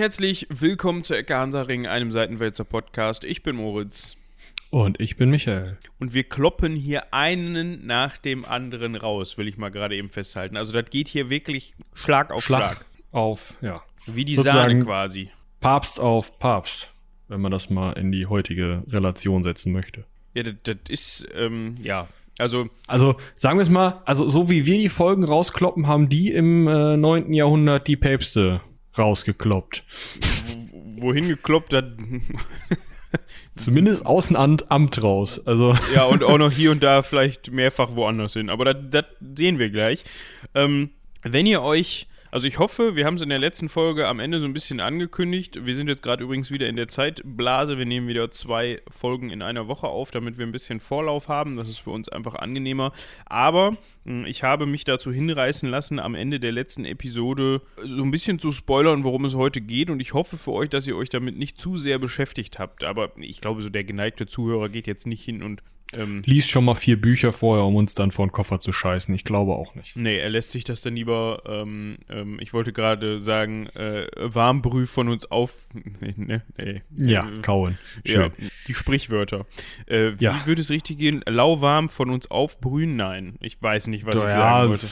herzlich willkommen zu Ecke Hansaring, einem Seitenwälzer Podcast. Ich bin Moritz. Und ich bin Michael. Und wir kloppen hier einen nach dem anderen raus, will ich mal gerade eben festhalten. Also das geht hier wirklich Schlag auf Schlag. Schlag auf, ja. Wie die Sozusagen Sahne quasi. Papst auf Papst, wenn man das mal in die heutige Relation setzen möchte. Ja, das, das ist, ähm, ja, also, also sagen wir es mal, also so wie wir die Folgen rauskloppen, haben die im äh, 9. Jahrhundert die Päpste rausgekloppt. Wohin gekloppt hat. Zumindest Außenamt Amt raus. Also. Ja, und auch noch hier und da vielleicht mehrfach woanders hin. Aber das sehen wir gleich. Ähm, wenn ihr euch also ich hoffe, wir haben es in der letzten Folge am Ende so ein bisschen angekündigt. Wir sind jetzt gerade übrigens wieder in der Zeitblase. Wir nehmen wieder zwei Folgen in einer Woche auf, damit wir ein bisschen Vorlauf haben. Das ist für uns einfach angenehmer. Aber hm, ich habe mich dazu hinreißen lassen, am Ende der letzten Episode so ein bisschen zu spoilern, worum es heute geht. Und ich hoffe für euch, dass ihr euch damit nicht zu sehr beschäftigt habt. Aber ich glaube, so der geneigte Zuhörer geht jetzt nicht hin und ähm, Liest schon mal vier Bücher vorher, um uns dann vor den Koffer zu scheißen. Ich glaube auch nicht. Nee, er lässt sich das dann lieber, ähm, ähm, ich wollte gerade sagen, äh, Warmbrüh von uns auf. Nee, nee, nee. Ja, äh, kauen. Schön. Ja, die Sprichwörter. Äh, wie ja. würde es richtig gehen? Lauwarm von uns aufbrühen? Nein, ich weiß nicht, was da, ich sagen wollte.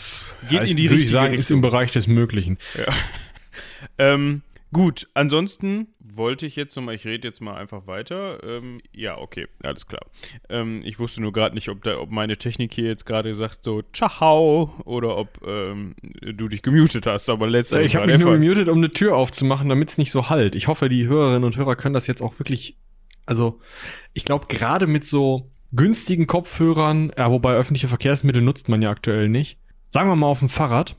Geht in die richtige sagen, Richtung. ist im Bereich des Möglichen. Ja. ähm, Gut, ansonsten wollte ich jetzt nochmal, ich rede jetzt mal einfach weiter. Ähm, ja, okay, alles klar. Ähm, ich wusste nur gerade nicht, ob, da, ob meine Technik hier jetzt gerade sagt so Ciao oder ob ähm, du dich gemutet hast, aber letztendlich. Ich habe mich nur gemutet, um eine Tür aufzumachen, damit es nicht so halt. Ich hoffe, die Hörerinnen und Hörer können das jetzt auch wirklich. Also, ich glaube, gerade mit so günstigen Kopfhörern, ja, wobei öffentliche Verkehrsmittel nutzt man ja aktuell nicht. Sagen wir mal auf dem Fahrrad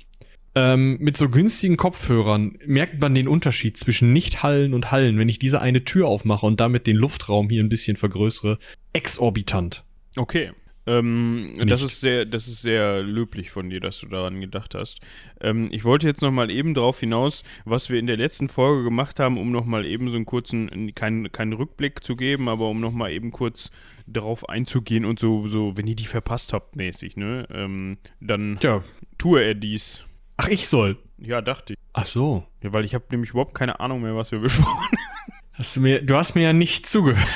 ähm, mit so günstigen Kopfhörern merkt man den Unterschied zwischen Nicht-Hallen und Hallen, wenn ich diese eine Tür aufmache und damit den Luftraum hier ein bisschen vergrößere, exorbitant. Okay. Ähm, das ist sehr, das ist sehr löblich von dir, dass du daran gedacht hast. Ähm, ich wollte jetzt noch mal eben darauf hinaus, was wir in der letzten Folge gemacht haben, um noch mal eben so einen kurzen, keinen keinen Rückblick zu geben, aber um noch mal eben kurz darauf einzugehen und so, so, wenn ihr die verpasst habt, mäßig, ne, ähm, dann ja. tue er dies. Ach, ich soll. Ja, dachte ich. Ach so. Ja, weil ich habe nämlich überhaupt keine Ahnung mehr, was wir besprochen haben. Hast du mir, du hast mir ja nicht zugehört.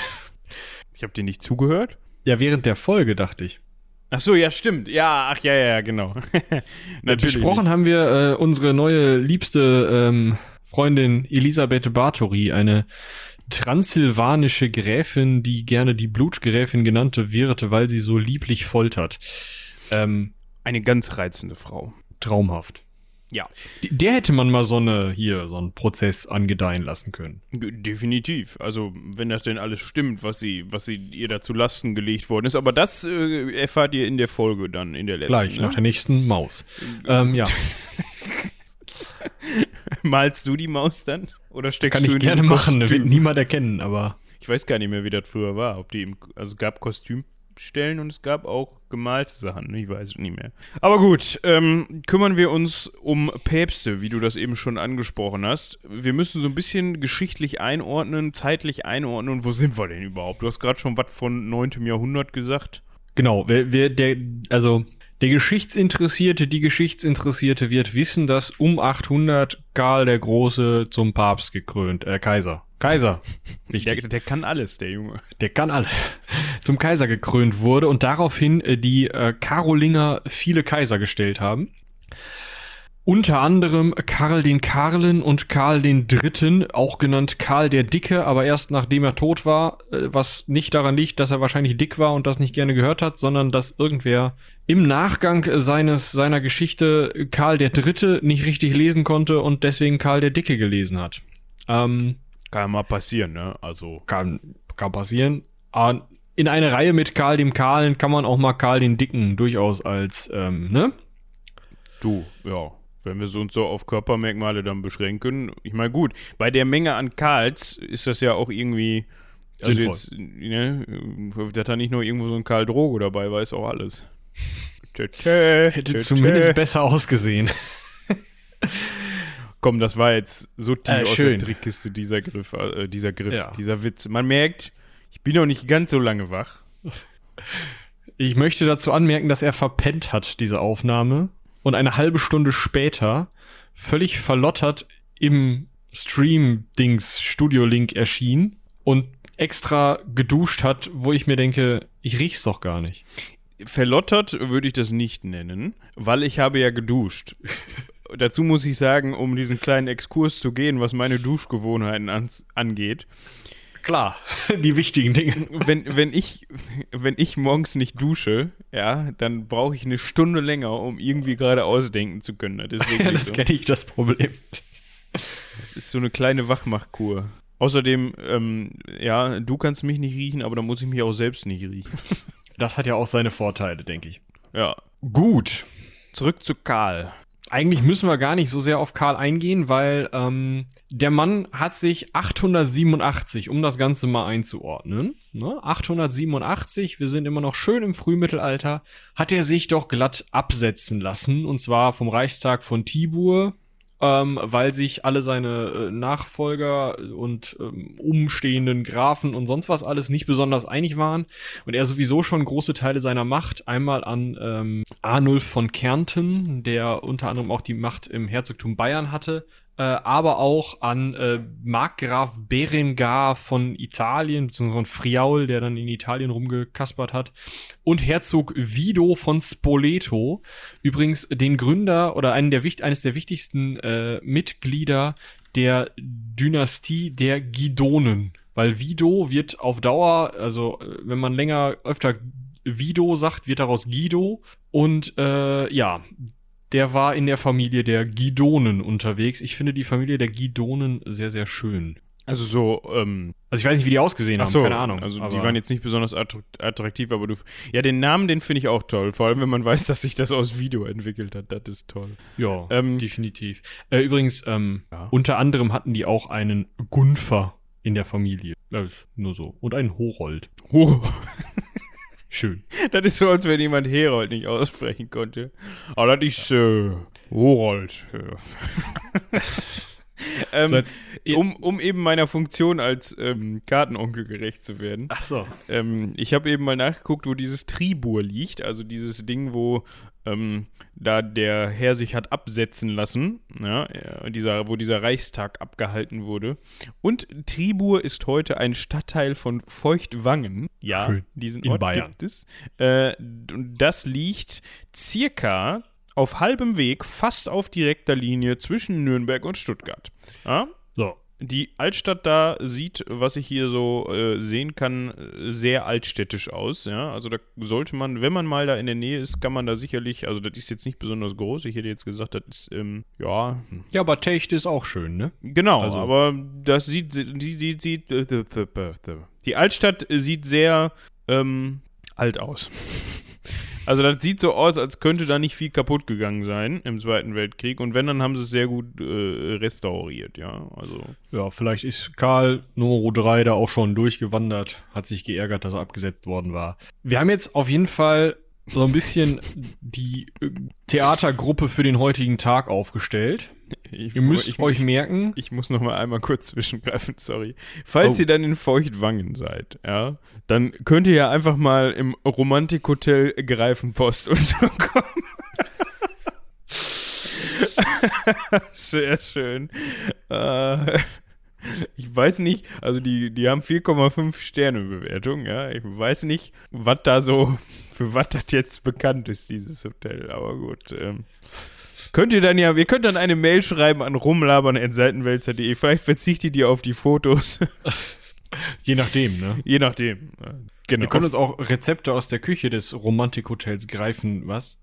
Ich habe dir nicht zugehört? Ja, während der Folge dachte ich. Ach so, ja, stimmt. Ja, ach ja, ja, genau. Natürlich. Besprochen haben wir äh, unsere neue liebste ähm, Freundin Elisabeth Bartori, eine transsilvanische Gräfin, die gerne die Blutgräfin genannte wird, weil sie so lieblich foltert. Ähm, eine ganz reizende Frau. Traumhaft. Ja. Der hätte man mal so eine, hier, so einen Prozess angedeihen lassen können. Definitiv. Also, wenn das denn alles stimmt, was sie, was sie ihr da zu Lasten gelegt worden ist. Aber das äh, erfahrt ihr in der Folge dann, in der letzten. Gleich, ne? nach der nächsten Maus. ähm, ja. Malst du die Maus dann? Oder steckst Kann du ich gerne machen, wird niemand erkennen, aber. Ich weiß gar nicht mehr, wie das früher war. Ob die im, also gab Kostüm Stellen und es gab auch gemalte Sachen. Ich weiß es nicht mehr. Aber gut, ähm, kümmern wir uns um Päpste, wie du das eben schon angesprochen hast. Wir müssen so ein bisschen geschichtlich einordnen, zeitlich einordnen. Wo sind wir denn überhaupt? Du hast gerade schon was von 9. Jahrhundert gesagt. Genau, wer, wer der, also der Geschichtsinteressierte, die Geschichtsinteressierte wird wissen, dass um 800 Karl der Große zum Papst gekrönt, äh, Kaiser Kaiser. Der, der, kann alles, der Junge. Der kann alles. Zum Kaiser gekrönt wurde und daraufhin äh, die äh, Karolinger viele Kaiser gestellt haben. Unter anderem Karl den Karlen und Karl den Dritten, auch genannt Karl der Dicke, aber erst nachdem er tot war, äh, was nicht daran liegt, dass er wahrscheinlich dick war und das nicht gerne gehört hat, sondern dass irgendwer im Nachgang seines, seiner Geschichte Karl der Dritte nicht richtig lesen konnte und deswegen Karl der Dicke gelesen hat. Ähm, kann mal passieren, ne? Also. Kann, kann passieren. Aber in eine Reihe mit Karl dem Kahlen kann man auch mal Karl den Dicken durchaus als, ähm, ne? Du, ja. Wenn wir uns so auf Körpermerkmale dann beschränken. Ich meine, gut, bei der Menge an Karls ist das ja auch irgendwie. Also Sinnvoll. jetzt, ne, dass da nicht nur irgendwo so ein Karl Drogo dabei war, ist auch alles. Hätte zumindest besser ausgesehen. Komm, das war jetzt so tief äh, aus der Trickkiste, dieser Griff, äh, dieser Griff, ja. dieser Witz. Man merkt, ich bin noch nicht ganz so lange wach. Ich möchte dazu anmerken, dass er verpennt hat, diese Aufnahme. Und eine halbe Stunde später, völlig verlottert im Stream-Dings Studio-Link erschien und extra geduscht hat, wo ich mir denke, ich riech's doch gar nicht. Verlottert würde ich das nicht nennen, weil ich habe ja geduscht. Dazu muss ich sagen, um diesen kleinen Exkurs zu gehen, was meine Duschgewohnheiten an, angeht. Klar, die wichtigen Dinge. Wenn, wenn, ich, wenn ich morgens nicht dusche, ja, dann brauche ich eine Stunde länger, um irgendwie gerade ausdenken zu können. Das, Ja, das so. kenne ich, das Problem. Das ist so eine kleine Wachmachkur. Außerdem, ähm, ja, du kannst mich nicht riechen, aber dann muss ich mich auch selbst nicht riechen. Das hat ja auch seine Vorteile, denke ich. Ja. Gut. Zurück zu Karl. Eigentlich müssen wir gar nicht so sehr auf Karl eingehen, weil ähm, der Mann hat sich 887, um das Ganze mal einzuordnen, ne, 887, wir sind immer noch schön im Frühmittelalter, hat er sich doch glatt absetzen lassen, und zwar vom Reichstag von Tibur, ähm, weil sich alle seine äh, Nachfolger und ähm, umstehenden Grafen und sonst was alles nicht besonders einig waren und er sowieso schon große Teile seiner Macht einmal an ähm, Arnulf von Kärnten, der unter anderem auch die Macht im Herzogtum Bayern hatte, äh, aber auch an äh, Markgraf Berengar von Italien, beziehungsweise von Friaul, der dann in Italien rumgekaspert hat, und Herzog Vido von Spoleto, übrigens den Gründer oder einen der, eines der wichtigsten äh, Mitglieder der Dynastie der Guidonen. Weil Vido wird auf Dauer, also äh, wenn man länger öfter Vido sagt, wird daraus Guido. Und äh, ja, der war in der Familie der Guidonen unterwegs. Ich finde die Familie der Guidonen sehr, sehr schön. Also so, ähm, Also ich weiß nicht, wie die ausgesehen ach haben, so, keine Ahnung. Also die waren jetzt nicht besonders attrakt- attraktiv, aber du. Ja, den Namen, den finde ich auch toll. Vor allem, wenn man weiß, dass sich das aus Video entwickelt hat. Das ist toll. Ja, Ähm, definitiv. Äh, übrigens, ähm, Ja. unter anderem hatten die auch einen Gunfer in der Familie. Das ist nur so. Und einen Horold. Oh, Schön. das ist so, als wenn jemand Herold nicht aussprechen konnte. Aber das ist äh, Horold. Ähm, So, jetzt- um, um eben meiner Funktion als ähm, Gartenonkel gerecht zu werden. Ach so. Ähm, ich habe eben mal nachgeguckt, wo dieses Tribur liegt, also dieses Ding, wo ähm, da der Herr sich hat absetzen lassen, ja, äh, dieser, wo dieser Reichstag abgehalten wurde. Und Tribur ist heute ein Stadtteil von Feuchtwangen. Ja, Schön. diesen In Ort Bayern. gibt es. Äh, und das liegt circa auf halbem Weg, fast auf direkter Linie zwischen Nürnberg und Stuttgart. Ja? So. Die Altstadt da sieht, was ich hier so äh, sehen kann, sehr altstädtisch aus. Ja, also da sollte man, wenn man mal da in der Nähe ist, kann man da sicherlich, also das ist jetzt nicht besonders groß. Ich hätte jetzt gesagt, das ist, ähm, ja, Ja, aber Techt ist auch schön, ne? genau, Also- aber das sieht, die, die, sieht, äh, die Altstadt sieht sehr ähm, alt aus. Also das sieht so aus, als könnte da nicht viel kaputt gegangen sein im Zweiten Weltkrieg. Und wenn, dann haben sie es sehr gut äh, restauriert, ja. Also Ja, vielleicht ist Karl Nummer 3 da auch schon durchgewandert, hat sich geärgert, dass er abgesetzt worden war. Wir haben jetzt auf jeden Fall so ein bisschen die äh, Theatergruppe für den heutigen Tag aufgestellt. Ich, Ihr müsst ich, euch merken, ich muss noch mal einmal kurz zwischengreifen, sorry. Falls Oh. ihr dann in Feuchtwangen seid, ja, dann könnt ihr ja einfach mal im Romantikhotel Greifenpost unterkommen. Sehr schön. Äh, ich weiß nicht, also die, die haben 4,5 Sterne Bewertung, ja. Ich weiß nicht, was da so, für was das jetzt bekannt ist, dieses Hotel. Aber gut, ähm, Könnt ihr dann ja, ihr könnt dann eine Mail schreiben an rumlabern.seitenwälzer.de. Vielleicht verzichtet ihr auf die Fotos. je nachdem, ne? Je nachdem. Genau. Wir können uns auch Rezepte aus der Küche des Romantikhotels greifen, was?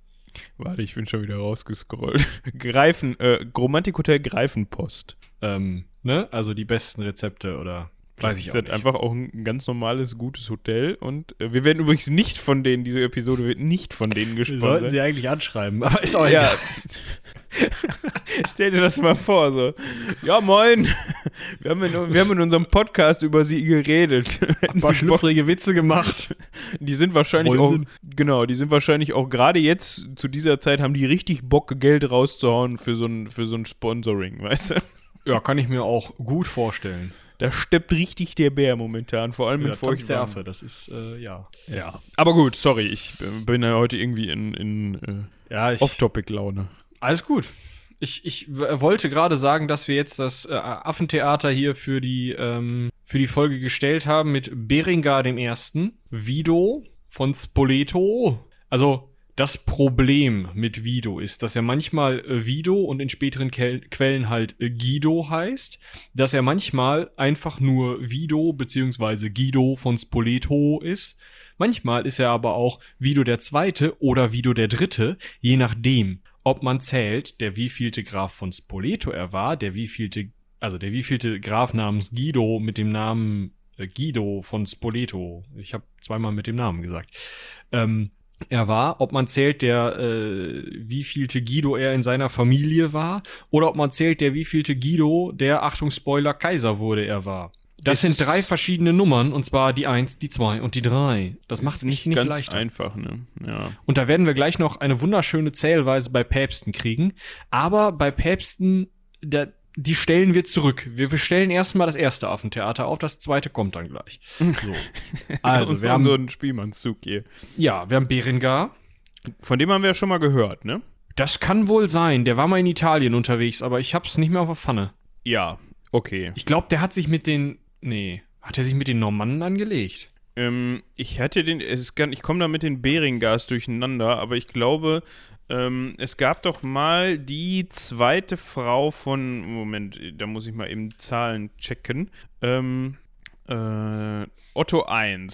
Warte, ich bin schon wieder rausgescrollt. Greifen, äh, Romantikhotel Greifenpost. Ähm, ne? Also die besten Rezepte oder weiß ich das auch ist nicht. einfach auch ein ganz normales, gutes Hotel. Und äh, wir werden übrigens nicht von denen, diese Episode wird nicht von denen Wir sollten gesponsert. sie eigentlich anschreiben, aber ist auch ja. egal. Stell dir das mal vor, so. Ja, moin. Wir haben in, wir haben in unserem Podcast über sie geredet. Ein paar schlüpfrige Witze gemacht. Die sind wahrscheinlich Wollen auch, genau, die sind wahrscheinlich auch gerade jetzt zu dieser Zeit haben die richtig Bock, Geld rauszuhauen für so ein, für so ein Sponsoring, weißt du? Ja, kann ich mir auch gut vorstellen. Da steppt richtig der Bär momentan, vor allem Ja, mit. Affe, das ist, äh, ja. Ja. Aber gut, sorry, ich bin ja heute irgendwie in, in äh, Ja, Off-Topic-Laune. alles gut. Ich, ich wollte gerade sagen, dass wir jetzt das äh, Affentheater hier für die, ähm, für die Folge gestellt haben mit Beringar dem Ersten, Vido von Spoleto. Also das Problem mit Vido ist, dass er manchmal äh, Vido und in späteren Kel Quellen halt äh, Guido heißt, dass er manchmal einfach nur Vido bzw. Guido von Spoleto ist. Manchmal ist er aber auch Vido der Zweite oder Vido der Dritte, je nachdem, ob man zählt, der wievielte Graf von Spoleto er war, der wievielte, also der wievielte Graf namens Guido mit dem Namen äh, Guido von Spoleto. Ich habe zweimal mit dem Namen gesagt. Ähm, er war, ob man zählt, der äh, wievielte Guido er in seiner Familie war, oder ob man zählt, der wievielte Guido, der, Achtung, Spoiler, Kaiser wurde, er war. Das sind drei verschiedene Nummern, und zwar die eins, die zwei und die drei. Das macht nicht, nicht ganz leichter. einfach, ne? Ja. Und da werden wir gleich noch eine wunderschöne Zählweise bei Päpsten kriegen. Aber bei Päpsten, der, die stellen wir zurück. Wir, wir stellen erstmal das erste Affentheater auf, das zweite kommt dann gleich. So. Also, wir haben so einen Spielmannszug hier. Ja, wir haben Berengar. Von dem haben wir ja schon mal gehört, ne? Das kann wohl sein. Der war mal in Italien unterwegs, aber ich hab's nicht mehr auf der Pfanne. Ja, okay. Ich glaube, der hat sich mit den. Nee. Hat er sich mit den Normannen angelegt? Ähm, ich hatte den, es ist ich komme da mit den Beringars durcheinander, aber ich glaube, ähm, es gab doch mal die zweite Frau von, Moment, da muss ich mal eben Zahlen checken. Ähm, äh, Otto I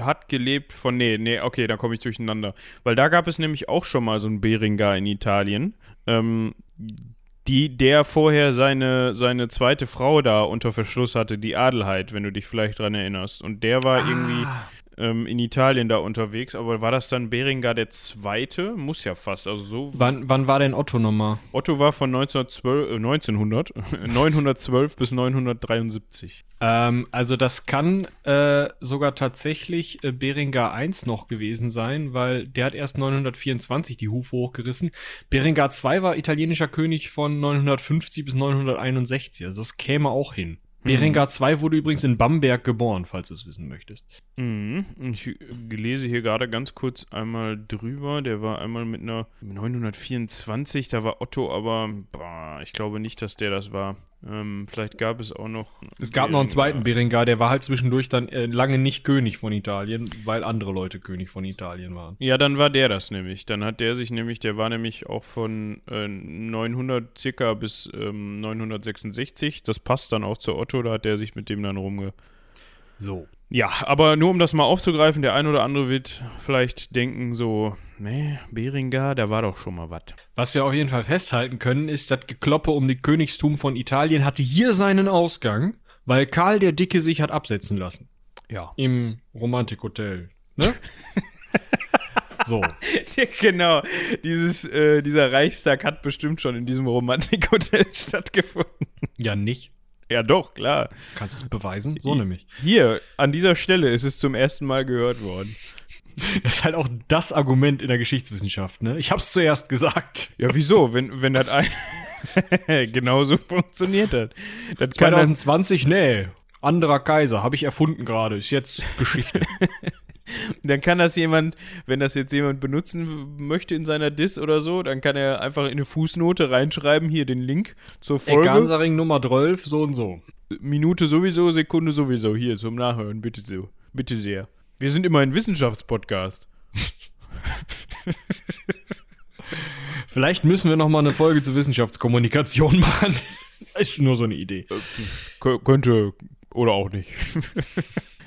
hat gelebt von, nee, nee, okay, da komme ich durcheinander. Weil da gab es nämlich auch schon mal so einen Beringer in Italien. Ähm, die, der vorher seine, seine zweite Frau da unter Verschluss hatte, die Adelheid, wenn du dich vielleicht dran erinnerst. Und der war Ah. irgendwie ähm, in Italien da unterwegs, aber war das dann Beringer der Zweite? Muss ja fast, also so. Wann, wann war denn Otto nochmal? Otto war von 1912, äh, 1900, 912 bis 973. Ähm, also das kann äh, sogar tatsächlich äh, Berengar I noch gewesen sein, weil der hat erst 924 die Hufe hochgerissen. Berengar II war italienischer König von 950 bis 961, also das käme auch hin. Berengar II wurde übrigens in Bamberg geboren, falls du es wissen möchtest. Mhm. Ich äh, lese hier gerade ganz kurz einmal drüber. Der war einmal mit einer 924, da war Otto, aber boah, ich glaube nicht, dass der das war. Ähm, vielleicht gab es auch noch. Es gab noch einen zweiten Berengar, der war halt zwischendurch dann äh, lange nicht König von Italien, weil andere Leute König von Italien waren. Ja, dann war der das nämlich. Dann hat der sich nämlich, der war nämlich auch von äh, 900 circa bis ähm, 966. Das passt dann auch zu Otto, da hat der sich mit dem dann rumge. So. Ja, aber nur um das mal aufzugreifen, der ein oder andere wird vielleicht denken so, nee, Beringer, da war doch schon mal was. Was wir auf jeden Fall festhalten können, ist, das Gekloppe um die Königstum von Italien hatte hier seinen Ausgang, weil Karl der Dicke sich hat absetzen lassen. Ja. Im Romantikhotel. Ne? so. genau. Dieses, äh, dieser Reichstag hat bestimmt schon in diesem Romantikhotel stattgefunden. Ja, nicht. Ja, doch, klar. Kannst du es beweisen? So nämlich. Hier, an dieser Stelle ist es zum ersten Mal gehört worden. Das ist halt auch das Argument in der Geschichtswissenschaft, ne? Ich hab's zuerst gesagt. Ja, wieso? Wenn, wenn das ein. genauso funktioniert hat. Das kann dann, 2020, nee. Anderer Kaiser, habe ich erfunden gerade, ist jetzt Geschichte. dann kann das jemand, wenn das jetzt jemand benutzen möchte in seiner Diss oder so, dann kann er einfach in eine Fußnote reinschreiben, hier den Link zur Folge. Gansaring Nummer 12, so und so. Minute sowieso, Sekunde sowieso, hier zum Nachhören, bitte so. Bitte sehr. Wir sind immer ein Wissenschaftspodcast. Vielleicht müssen wir noch mal eine Folge zur Wissenschaftskommunikation machen. Ist nur so eine Idee. Kö könnte oder auch nicht.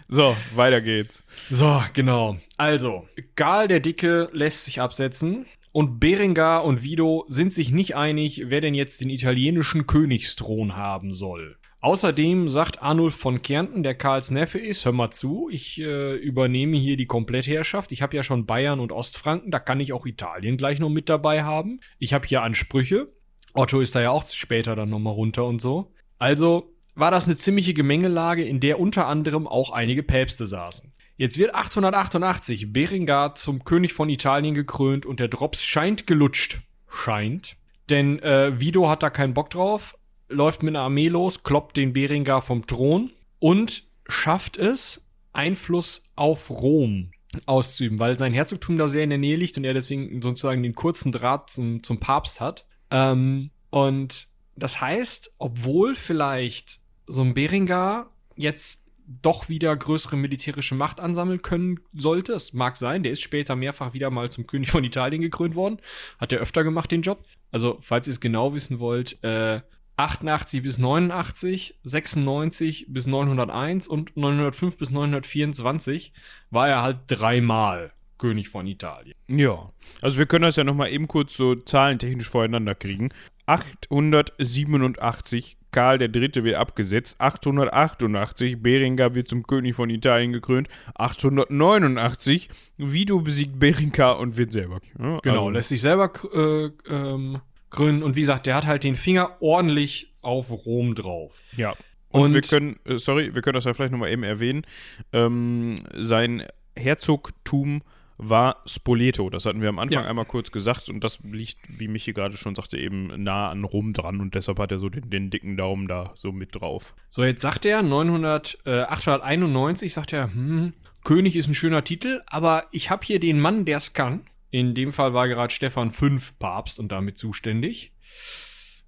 So, weiter geht's. So, genau. Also, Karl der Dicke lässt sich absetzen und Berengar und Vido sind sich nicht einig, wer denn jetzt den italienischen Königsthron haben soll. Außerdem sagt Arnulf von Kärnten, der Karls Neffe ist, hör mal zu, ich äh, übernehme hier die Komplettherrschaft. Ich habe ja schon Bayern und Ostfranken, da kann ich auch Italien gleich noch mit dabei haben. Ich habe hier Ansprüche. Otto ist da ja auch später dann nochmal runter und so. Also war das eine ziemliche Gemengelage, in der unter anderem auch einige Päpste saßen. Jetzt wird 888 Berengar zum König von Italien gekrönt und der Drops scheint gelutscht. Scheint. Denn äh, Vido hat da keinen Bock drauf, läuft mit einer Armee los, kloppt den Berengar vom Thron und schafft es, Einfluss auf Rom auszuüben, weil sein Herzogtum da sehr in der Nähe liegt und er deswegen sozusagen den kurzen Draht zum, zum Papst hat. Ähm, Und das heißt, obwohl vielleicht so ein Beringer jetzt doch wieder größere militärische Macht ansammeln können sollte, es mag sein, der ist später mehrfach wieder mal zum König von Italien gekrönt worden, hat er öfter gemacht den Job. Also, falls ihr es genau wissen wollt, äh, 88 bis 89, 96 bis 901 und 905 bis 924 war er halt dreimal König von Italien. Ja, also wir können das ja nochmal eben kurz so zahlentechnisch voreinander kriegen. 887 Karl III. wird abgesetzt, 888 Beringer wird zum König von Italien gekrönt, 889 Vido besiegt Berengar und wird selber. Ja, genau, also lässt sich selber äh, ähm, krönen und wie gesagt, der hat halt den Finger ordentlich auf Rom drauf. Ja. Und, und wir können, äh, sorry, wir können das ja vielleicht nochmal eben erwähnen, ähm, sein Herzogtum war Spoleto. Das hatten wir am Anfang ja. einmal kurz gesagt und das liegt, wie Michi gerade schon sagte, eben nah an Rom dran und deshalb hat er so den, den dicken Daumen da so mit drauf. So, jetzt sagt er 900, äh, 891, sagt er, hm, König ist ein schöner Titel, aber ich habe hier den Mann, der es kann. In dem Fall war gerade Stefan V Papst und damit zuständig.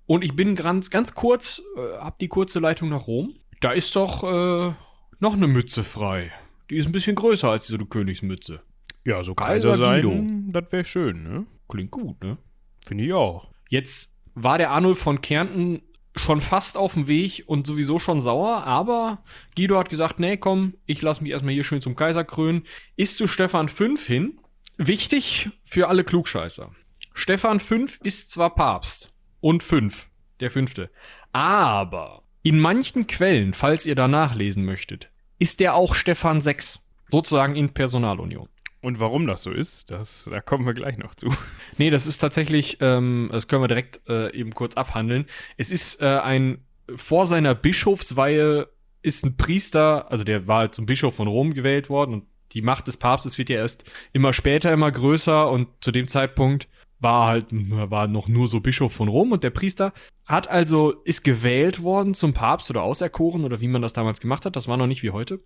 Und ich bin ganz, ganz kurz, äh, hab die kurze Leitung nach Rom. Da ist doch äh, noch eine Mütze frei. Die ist ein bisschen größer als eine Königsmütze. Ja, so Kaiser, Kaiser sein, das wäre schön, ne? Klingt gut, ne? Finde ich auch. Jetzt war der Arnulf von Kärnten schon fast auf dem Weg und sowieso schon sauer, aber Guido hat gesagt, nee, komm, ich lasse mich erstmal hier schön zum Kaiser krönen. Ist zu Stefan V hin. Wichtig für alle Klugscheißer. Stefan V ist zwar Papst und fünf, der fünfte, aber in manchen Quellen, falls ihr da nachlesen möchtet, ist der auch Stefan VI, sozusagen in Personalunion. Und warum das so ist, das, da kommen wir gleich noch zu. Nee, das ist tatsächlich, ähm, das können wir direkt äh, eben kurz abhandeln. Es ist äh, ein, vor seiner Bischofsweihe ist ein Priester, also der war halt zum Bischof von Rom gewählt worden und die Macht des Papstes wird ja erst immer später immer größer und zu dem Zeitpunkt war halt, war noch nur so Bischof von Rom und der Priester hat also, ist gewählt worden zum Papst oder auserkoren oder wie man das damals gemacht hat, das war noch nicht wie heute.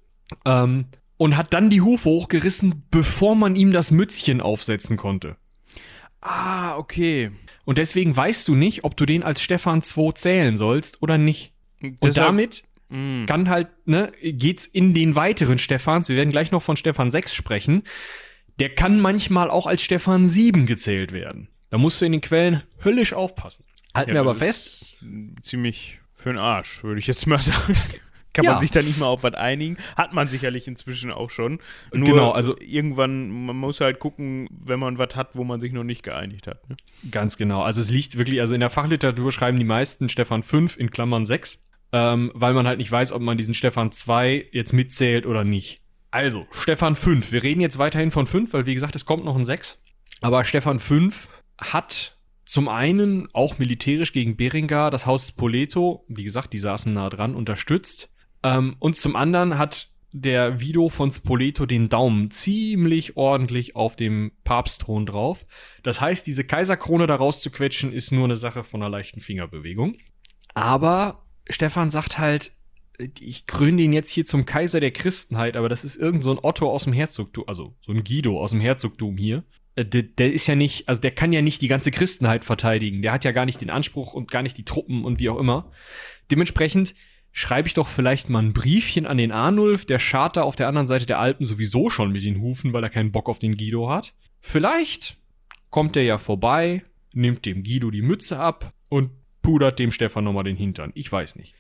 Ähm, und hat dann die Hufe hochgerissen, bevor man ihm das Mützchen aufsetzen konnte. Ah, okay. Und deswegen weißt du nicht, ob du den als Stefan II zählen sollst oder nicht. Und Deshalb, damit mh. kann halt, ne, geht's in den weiteren Stephans, wir werden gleich noch von Stefan 6 sprechen, der kann manchmal auch als Stefan 7 gezählt werden. Da musst du in den Quellen höllisch aufpassen. Halten ja, wir aber fest. Ziemlich für den Arsch, würde ich jetzt mal sagen. Kann ja. man sich da nicht mal auf was einigen? Hat man sicherlich inzwischen auch schon. Nur genau, also irgendwann, man muss halt gucken, wenn man was hat, wo man sich noch nicht geeinigt hat. Ne? Ganz genau. Also es liegt wirklich, also in der Fachliteratur schreiben die meisten Stefan 5 in Klammern 6, ähm, weil man halt nicht weiß, ob man diesen Stefan 2 jetzt mitzählt oder nicht. Also, Stefan 5. Wir reden jetzt weiterhin von 5, weil wie gesagt, es kommt noch ein 6. Aber Stefan 5 hat zum einen auch militärisch gegen Beringa das Haus Spoleto, wie gesagt, die saßen nah dran, unterstützt. Ähm, und zum anderen hat der Vido von Spoleto den Daumen ziemlich ordentlich auf dem Papstthron drauf. Das heißt, diese Kaiserkrone da rauszuquetschen, ist nur eine Sache von einer leichten Fingerbewegung. Aber Stefan sagt halt, ich kröne den jetzt hier zum Kaiser der Christenheit, aber das ist irgend so ein Otto aus dem Herzogtum, also so ein Guido aus dem Herzogtum hier. Äh, der, der, ist ja nicht, also der kann ja nicht die ganze Christenheit verteidigen. Der hat ja gar nicht den Anspruch und gar nicht die Truppen und wie auch immer. Dementsprechend schreibe ich doch vielleicht mal ein Briefchen an den Arnulf, der schart da auf der anderen Seite der Alpen sowieso schon mit den Hufen, weil er keinen Bock auf den Guido hat. Vielleicht kommt er ja vorbei, nimmt dem Guido die Mütze ab und pudert dem Stefan nochmal den Hintern. Ich weiß nicht.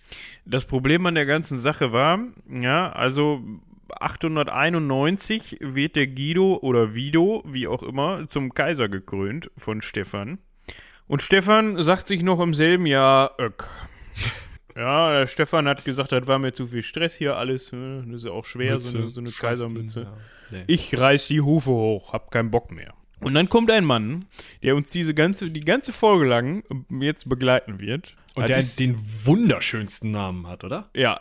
Das Problem an der ganzen Sache war, ja, also 891 wird der Guido oder Vido, wie auch immer, zum Kaiser gekrönt von Stefan. Und Stefan sagt sich noch im selben Jahr, Öck. Ja, der Stefan hat gesagt, das war mir zu viel Stress hier alles. Ne? Das ist ja auch schwer, Mütze, so eine, so eine Kaisermütze. Ja. Nee. Ich reiß die Hufe hoch, hab keinen Bock mehr. Und dann kommt ein Mann, der uns diese ganze, die ganze Folge lang jetzt begleiten wird. Und der ist, den wunderschönsten Namen hat, oder? Ja,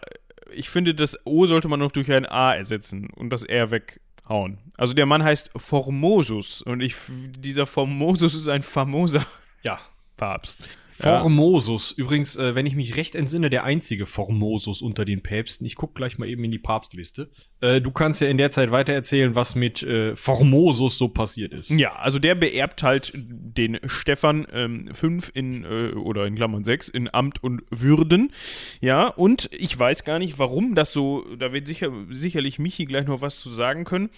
ich finde, das O sollte man noch durch ein A ersetzen und das R weghauen. Also der Mann heißt Formosus und ich, dieser Formosus ist ein famoser ja. Papst. Formosus, ja. übrigens, äh, wenn ich mich recht entsinne, der einzige Formosus unter den Päpsten. Ich gucke gleich mal eben in die Papstliste. Äh, du kannst ja in der Zeit weitererzählen, was mit äh, Formosus so passiert ist. Ja, also der beerbt halt den Stefan ähm, fünf in, äh, oder in Klammern sechs in Amt und Würden. Ja, und ich weiß gar nicht, warum das so, da wird sicher, sicherlich Michi gleich noch was zu sagen können.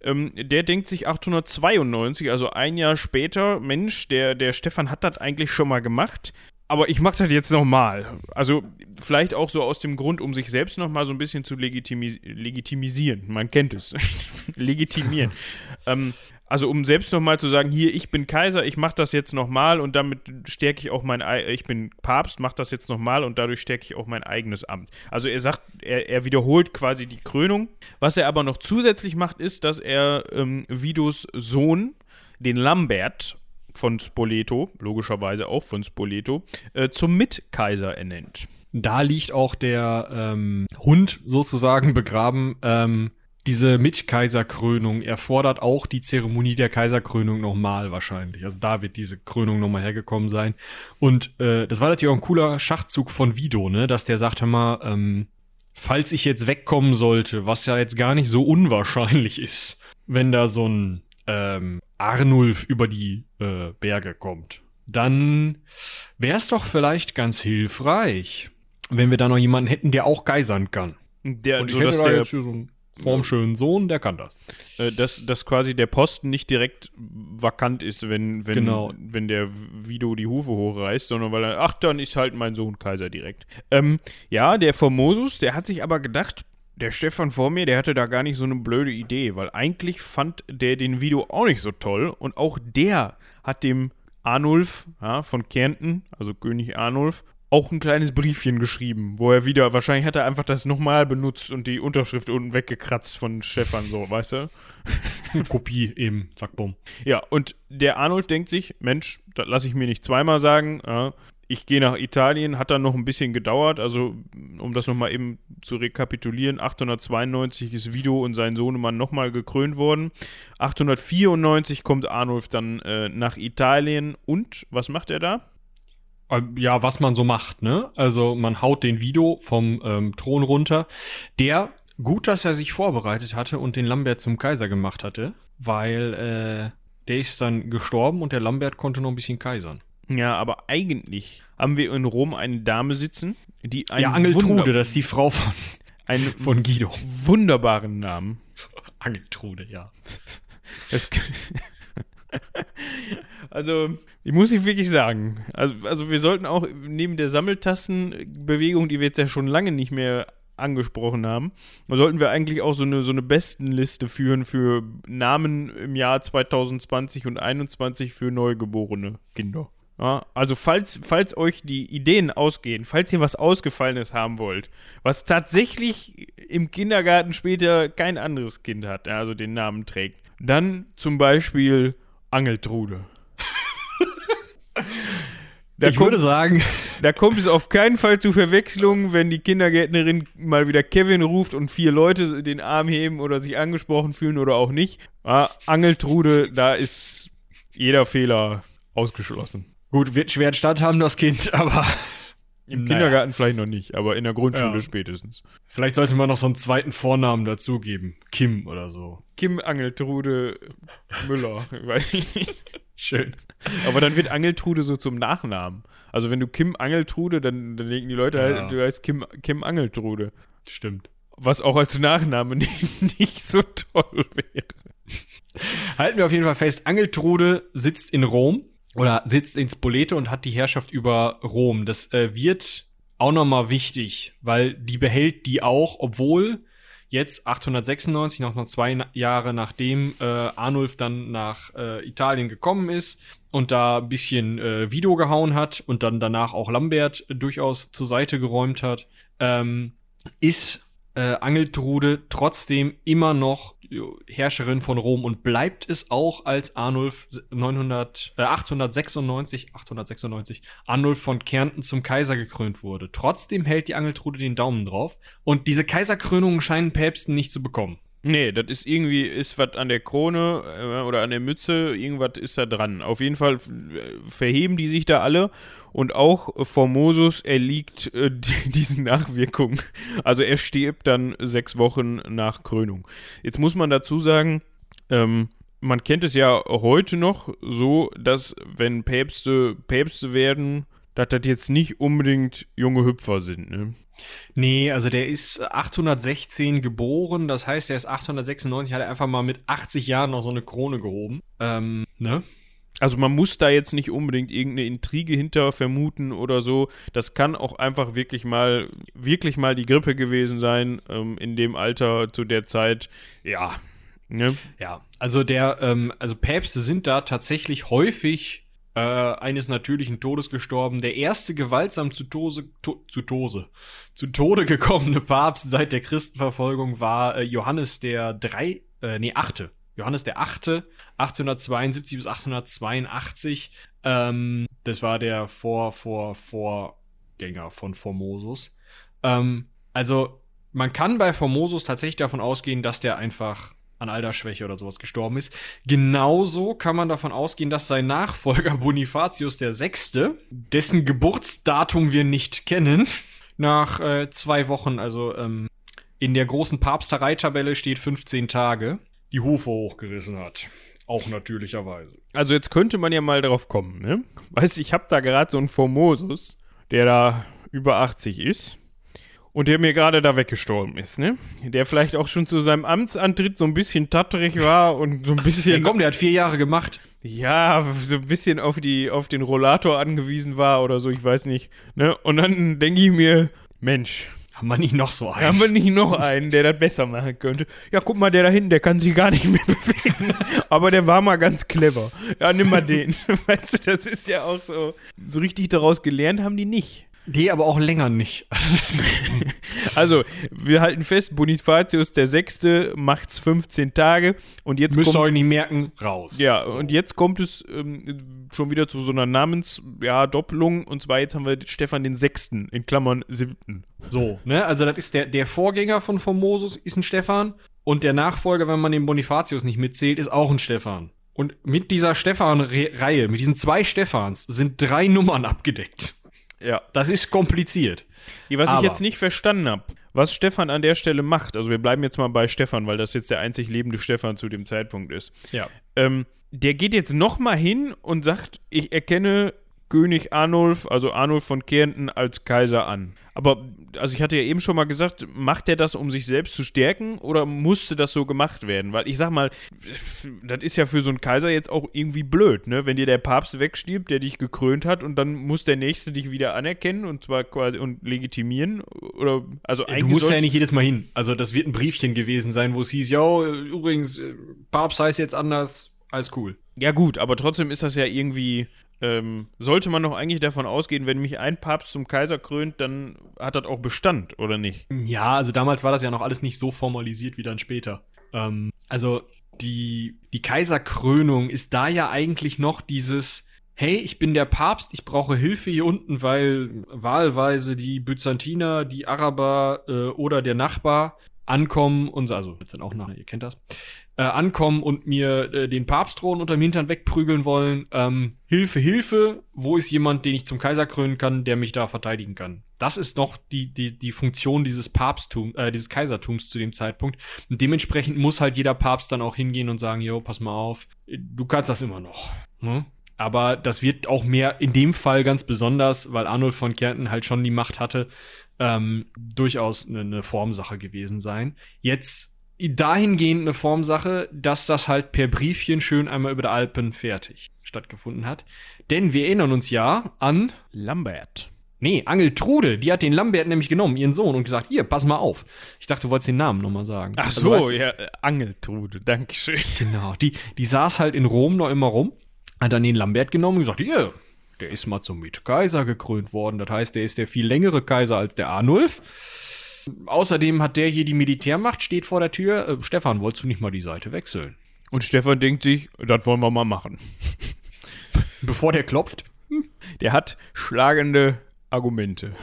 Ähm, der denkt sich 892, also ein Jahr später, Mensch, der, der Stefan hat das eigentlich schon mal gemacht aber ich mache das jetzt nochmal. Also vielleicht auch so aus dem Grund, um sich selbst nochmal so ein bisschen zu legitimis legitimisieren. Man kennt es. Legitimieren. ähm, also um selbst nochmal zu sagen, hier, ich bin Kaiser, ich mache das jetzt nochmal und damit stärke ich auch mein, ich bin Papst, mache das jetzt nochmal und dadurch stärke ich auch mein eigenes Amt. Also er sagt, er, er, wiederholt quasi die Krönung. Was er aber noch zusätzlich macht, ist, dass er ähm, Vidos Sohn, den Lambert, von Spoleto, logischerweise auch von Spoleto, äh, zum Mitkaiser ernennt. Da liegt auch der ähm, Hund sozusagen begraben. Ähm, diese Mitkaiserkrönung erfordert auch die Zeremonie der Kaiserkrönung nochmal wahrscheinlich. Also da wird diese Krönung nochmal hergekommen sein. Und äh, das war natürlich auch ein cooler Schachzug von Vido, ne? Dass der sagt, hör mal, ähm, falls ich jetzt wegkommen sollte, was ja jetzt gar nicht so unwahrscheinlich ist, wenn da so ein ähm, Arnulf über die äh, Berge kommt, dann wäre es doch vielleicht ganz hilfreich, wenn wir da noch jemanden hätten, der auch geisern kann. Der, Und ich so, hätte dass da der, jetzt so einen formschönen Sohn, der kann das. Äh, dass, dass quasi der Posten nicht direkt vakant ist, wenn, wenn, genau. wenn der Vido die Hufe hochreißt, sondern weil er, ach, dann ist halt mein Sohn Kaiser direkt. Ähm, ja, der Formosus, der hat sich aber gedacht, der Stefan vor mir, der hatte da gar nicht so eine blöde Idee, weil eigentlich fand der den Video auch nicht so toll und auch der hat dem Arnulf ja, von Kärnten, also König Arnulf, auch ein kleines Briefchen geschrieben, wo er wieder, wahrscheinlich hat er einfach das nochmal benutzt und die Unterschrift unten weggekratzt von Stefan, so, weißt du? Kopie eben, zack, bumm. Ja, und der Arnulf denkt sich, Mensch, das lasse ich mir nicht zweimal sagen, ja, ich gehe nach Italien, hat dann noch ein bisschen gedauert. Also, um das nochmal eben zu rekapitulieren, 892 ist Vido und sein Sohnemann nochmal gekrönt worden. 894 kommt Arnulf dann äh, nach Italien und was macht er da? Äh, ja, was man so macht, ne? Also, man haut den Vido vom ähm, Thron runter. Der, gut, dass er sich vorbereitet hatte und den Lambert zum Kaiser gemacht hatte, weil äh, der ist dann gestorben und der Lambert konnte noch ein bisschen kaisern. Ja, aber eigentlich haben wir in Rom eine Dame sitzen, die einen Ja, Angeltrude, das ist die Frau von, einen von Guido. Wunderbaren Namen. Angeltrude, ja. also, ich muss nicht wirklich sagen. Also, also, wir sollten auch neben der Sammeltastenbewegung, die wir jetzt ja schon lange nicht mehr angesprochen haben, sollten wir eigentlich auch so eine, so eine Bestenliste führen für Namen im Jahr 2020 und 2021 für neugeborene Kinder. Ja, also falls, falls euch die Ideen ausgehen, falls ihr was Ausgefallenes haben wollt, was tatsächlich im Kindergarten später kein anderes Kind hat, also den Namen trägt, dann zum Beispiel Angeltrude. Da ich kommt, würde sagen. Da kommt es auf keinen Fall zu Verwechslungen, wenn die Kindergärtnerin mal wieder Kevin ruft und vier Leute den Arm heben oder sich angesprochen fühlen oder auch nicht. Ja, Angeltrude, da ist jeder Fehler ausgeschlossen. Gut, wird schwer Stand haben, das Kind, aber. Im naja. Kindergarten vielleicht noch nicht, aber in der Grundschule ja. spätestens. Vielleicht sollte man noch so einen zweiten Vornamen dazugeben. Kim oder so. Kim Angeltrude Müller, weiß ich nicht. Schön. Aber dann wird Angeltrude so zum Nachnamen. Also wenn du Kim Angeltrude, dann, dann denken die Leute halt, ja. halt, du heißt Kim, Kim Angeltrude. Stimmt. Was auch als Nachname nicht, nicht so toll wäre. Halten wir auf jeden Fall fest, Angeltrude sitzt in Rom oder sitzt in Spoleto und hat die Herrschaft über Rom. Das äh, wird auch nochmal wichtig, weil die behält die auch, obwohl jetzt 896, noch, noch zwei Jahre nachdem äh, Arnulf dann nach äh, Italien gekommen ist und da ein bisschen äh, Vido gehauen hat und dann danach auch Lambert durchaus zur Seite geräumt hat, ähm, ist äh, Angeltrude trotzdem immer noch Herrscherin von Rom und bleibt es auch, als Arnulf 900, äh, 896, 896, Arnulf von Kärnten zum Kaiser gekrönt wurde. Trotzdem hält die Angeltrude den Daumen drauf und diese Kaiserkrönungen scheinen Päpsten nicht zu bekommen. Nee, das ist irgendwie, ist was an der Krone äh, oder an der Mütze, irgendwas ist da dran. Auf jeden Fall verheben die sich da alle und auch Formosus erliegt äh, diesen Nachwirkungen. Also er stirbt dann sechs Wochen nach Krönung. Jetzt muss man dazu sagen, ähm, man kennt es ja heute noch so, dass wenn Päpste Päpste werden, dass das jetzt nicht unbedingt junge Hüpfer sind, ne? Nee, also der ist 816 geboren, das heißt, er ist 896, hat er einfach mal mit 80 Jahren noch so eine Krone gehoben. Ähm, ne? Also man muss da jetzt nicht unbedingt irgendeine Intrige hinter vermuten oder so. Das kann auch einfach wirklich mal, wirklich mal die Grippe gewesen sein ähm, in dem Alter zu der Zeit. Ja. Ne? Ja, also der, ähm, also Päpste sind da tatsächlich häufig äh, eines natürlichen Todes gestorben. Der erste gewaltsam zu, Tose, to, zu, Tose, zu Tode gekommene Papst seit der Christenverfolgung war äh, Johannes der drei, äh, nee, achte. Johannes der achte, 872 bis 882. Ähm, das war der Vor, Vor, Vorgänger von Formosus. Ähm, also, man kann bei Formosus tatsächlich davon ausgehen, dass der einfach an Altersschwäche oder sowas gestorben ist. Genauso kann man davon ausgehen, dass sein Nachfolger Bonifatius VI., dessen Geburtsdatum wir nicht kennen, nach äh, zwei Wochen, also ähm, in der großen Papstereitabelle steht 15 Tage, die Hufe hochgerissen hat. Auch natürlicherweise. Also jetzt könnte man ja mal drauf kommen, ne? Weißt ich habe da gerade so einen Formosus, der da über 80 ist und der mir gerade da weggestorben ist, ne? Der vielleicht auch schon zu seinem Amtsantritt so ein bisschen tatterig war und so ein bisschen. Ja, komm, der hat vier Jahre gemacht. Ja, so ein bisschen auf, die, auf den Rollator angewiesen war oder so, ich weiß nicht. Ne? Und dann denke ich mir, Mensch. Haben wir nicht noch so einen? Haben wir nicht noch einen, der das besser machen könnte? Ja, guck mal, der da hinten, der kann sich gar nicht mehr bewegen. Aber der war mal ganz clever. Ja, nimm mal den. Weißt du, das ist ja auch so. So richtig daraus gelernt haben die nicht. Nee, aber auch länger nicht. also, wir halten fest, Bonifatius der Sechste macht's 15 Tage und jetzt Müsst ihr euch nicht merken, raus. Ja, so. und jetzt kommt es ähm, schon wieder zu so einer Namensdoppelung ja, und zwar jetzt haben wir Stefan den Sechsten, in Klammern Siebten. So, ne, also das ist der, der Vorgänger von Formosus, ist ein Stefan und der Nachfolger, wenn man den Bonifatius nicht mitzählt, ist auch ein Stefan. Und mit dieser Stefan-Reihe, mit diesen zwei Stefans, sind drei Nummern abgedeckt. Ja. Das ist kompliziert. Was Aber. ich jetzt nicht verstanden habe, was Stefan an der Stelle macht, also wir bleiben jetzt mal bei Stefan, weil das jetzt der einzig lebende Stefan zu dem Zeitpunkt ist. Ja. Ähm, der geht jetzt nochmal hin und sagt, ich erkenne König Arnulf, also Arnulf von Kärnten, als Kaiser an. Aber, also ich hatte ja eben schon mal gesagt, macht er das, um sich selbst zu stärken oder musste das so gemacht werden? Weil ich sag mal, das ist ja für so einen Kaiser jetzt auch irgendwie blöd, ne? Wenn dir der Papst wegstirbt, der dich gekrönt hat und dann muss der Nächste dich wieder anerkennen und zwar quasi und legitimieren oder, also eigentlich. Du musst ja nicht jedes Mal hin. Also das wird ein Briefchen gewesen sein, wo es hieß, ja, übrigens, äh, Papst heißt jetzt anders, alles cool. Ja, gut, aber trotzdem ist das ja irgendwie ähm, sollte man doch eigentlich davon ausgehen, wenn mich ein Papst zum Kaiser krönt, dann hat das auch Bestand, oder nicht? Ja, also damals war das ja noch alles nicht so formalisiert wie dann später. Ähm, also die, die Kaiserkrönung ist da ja eigentlich noch dieses, hey, ich bin der Papst, ich brauche Hilfe hier unten, weil wahlweise die Byzantiner, die Araber äh, oder der Nachbar ankommen und also jetzt dann auch nach, ihr kennt das, äh, ankommen und mir äh, den Papstthron unterm Hintern wegprügeln wollen. Ähm, Hilfe, Hilfe, wo ist jemand, den ich zum Kaiser krönen kann, der mich da verteidigen kann? Das ist noch die, die, die Funktion dieses Papsttum, äh, dieses Kaisertums zu dem Zeitpunkt. Und dementsprechend muss halt jeder Papst dann auch hingehen und sagen, jo, pass mal auf, du kannst das immer noch. Ne? Aber das wird auch mehr in dem Fall ganz besonders, weil Arnold von Kärnten halt schon die Macht hatte, ähm, durchaus eine, eine Formsache gewesen sein. Jetzt dahingehend eine Formsache, dass das halt per Briefchen schön einmal über der Alpen fertig stattgefunden hat. Denn wir erinnern uns ja an Lambert. Nee, Angeltrude, die hat den Lambert nämlich genommen, ihren Sohn, und gesagt, hier, pass mal auf. Ich dachte, du wolltest den Namen nochmal sagen. Ach also, so, weißt, ja, Angeltrude, Dankeschön. Genau, die, die saß halt in Rom noch immer rum, hat dann den Lambert genommen und gesagt, hier, der ist mal zum Mitkaiser gekrönt worden. Das heißt, der ist der viel längere Kaiser als der Arnulf. Außerdem hat der hier die Militärmacht, steht vor der Tür. Äh, Stefan, wolltest du nicht mal die Seite wechseln? Und Stefan denkt sich, das wollen wir mal machen. Bevor der klopft. Der hat schlagende Argumente.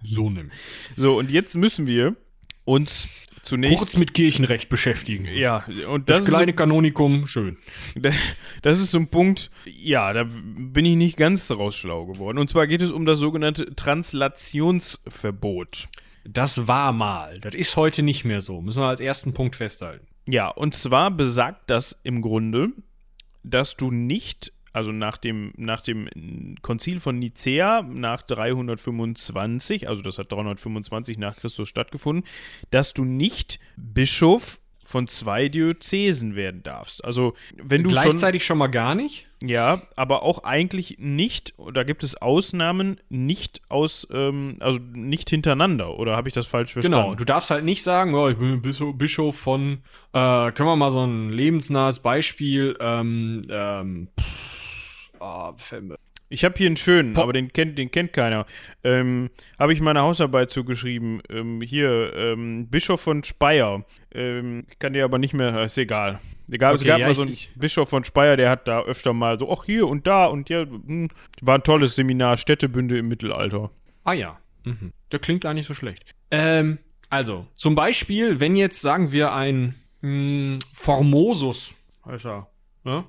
So nimm. So, und jetzt müssen wir uns zunächst. Kurz mit Kirchenrecht beschäftigen. Ja, und Das, das, kleine Kanonikum, schön. das ist so ein Punkt, ja, da bin ich nicht ganz daraus schlau geworden. Und zwar geht es um das sogenannte Translationsverbot. Das war mal. Das ist heute nicht mehr so. Müssen wir als ersten Punkt festhalten. Ja, und zwar besagt das im Grunde, dass du nicht, also nach dem, nach dem Konzil von Nicäa, nach 325, also das hat 325 nach Christus stattgefunden, dass du nicht Bischof von zwei Diözesen werden darfst. Also wenn du schon, Gleichzeitig schon mal gar nicht. ja, aber auch eigentlich nicht, da gibt es Ausnahmen, nicht aus, ähm, also nicht hintereinander, oder habe ich das falsch verstanden? Genau, du darfst halt nicht sagen, oh, ich bin Bischof, von, äh, können wir mal so ein lebensnahes Beispiel, ähm, ähm, pff, ah, fällt mir- Ich habe hier einen schönen, Po- aber den kennt, den kennt keiner. Ähm, habe ich meine Hausarbeit zugeschrieben. Ähm, hier, ähm, Bischof von Speyer. Ähm, ich kann dir aber nicht mehr, ist egal. Egal, es Okay, gab ja, mal so einen ich- Bischof von Speyer, der hat da öfter mal so, ach hier und da und ja, hm, war ein tolles Seminar, Städtebünde im Mittelalter. Ah ja. Mhm. Der klingt gar nicht so schlecht. Ähm, also, zum Beispiel, wenn jetzt, sagen wir, ein mh, Formosus, heißt er, ne?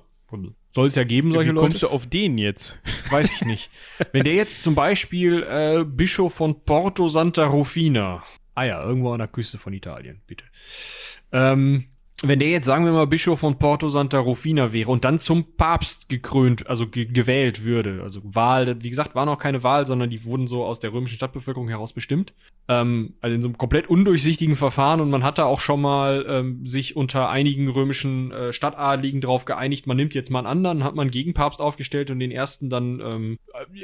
Soll es ja geben, solche Wie Leute? kommst du auf den jetzt? Weiß ich nicht. Wenn der jetzt zum Beispiel äh, Bischof von Porto Santa Rufina, ah ja, irgendwo an der Küste von Italien, bitte. Ähm, wenn der jetzt, sagen wir mal, Bischof von Porto Santa Rufina wäre und dann zum Papst gekrönt, also ge gewählt würde, also Wahl, wie gesagt, war noch keine Wahl, sondern die wurden so aus der römischen Stadtbevölkerung heraus bestimmt. Ähm, also in so einem komplett undurchsichtigen Verfahren und man hatte auch schon mal ähm, sich unter einigen römischen äh, Stadtadligen darauf geeinigt, man nimmt jetzt mal einen anderen, hat man einen Gegenpapst aufgestellt und den ersten dann ähm,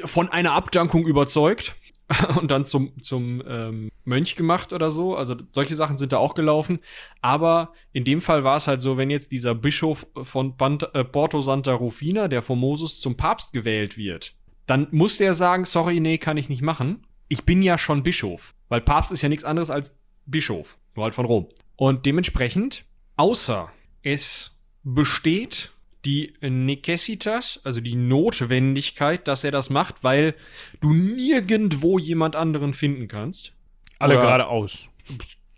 von einer Abdankung überzeugt und dann zum, zum ähm, Mönch gemacht oder so. Also solche Sachen sind da auch gelaufen. Aber in dem Fall war es halt so, wenn jetzt dieser Bischof von Bant äh, Porto Santa Rufina, der Formosus, zum Papst gewählt wird, dann muss der sagen, sorry, nee, kann ich nicht machen. Ich bin ja schon Bischof. Weil Papst ist ja nichts anderes als Bischof. Nur halt von Rom. Und dementsprechend, außer es besteht die Necessitas, also die Notwendigkeit, dass er das macht, weil du nirgendwo jemand anderen finden kannst. Alle Oder- geradeaus.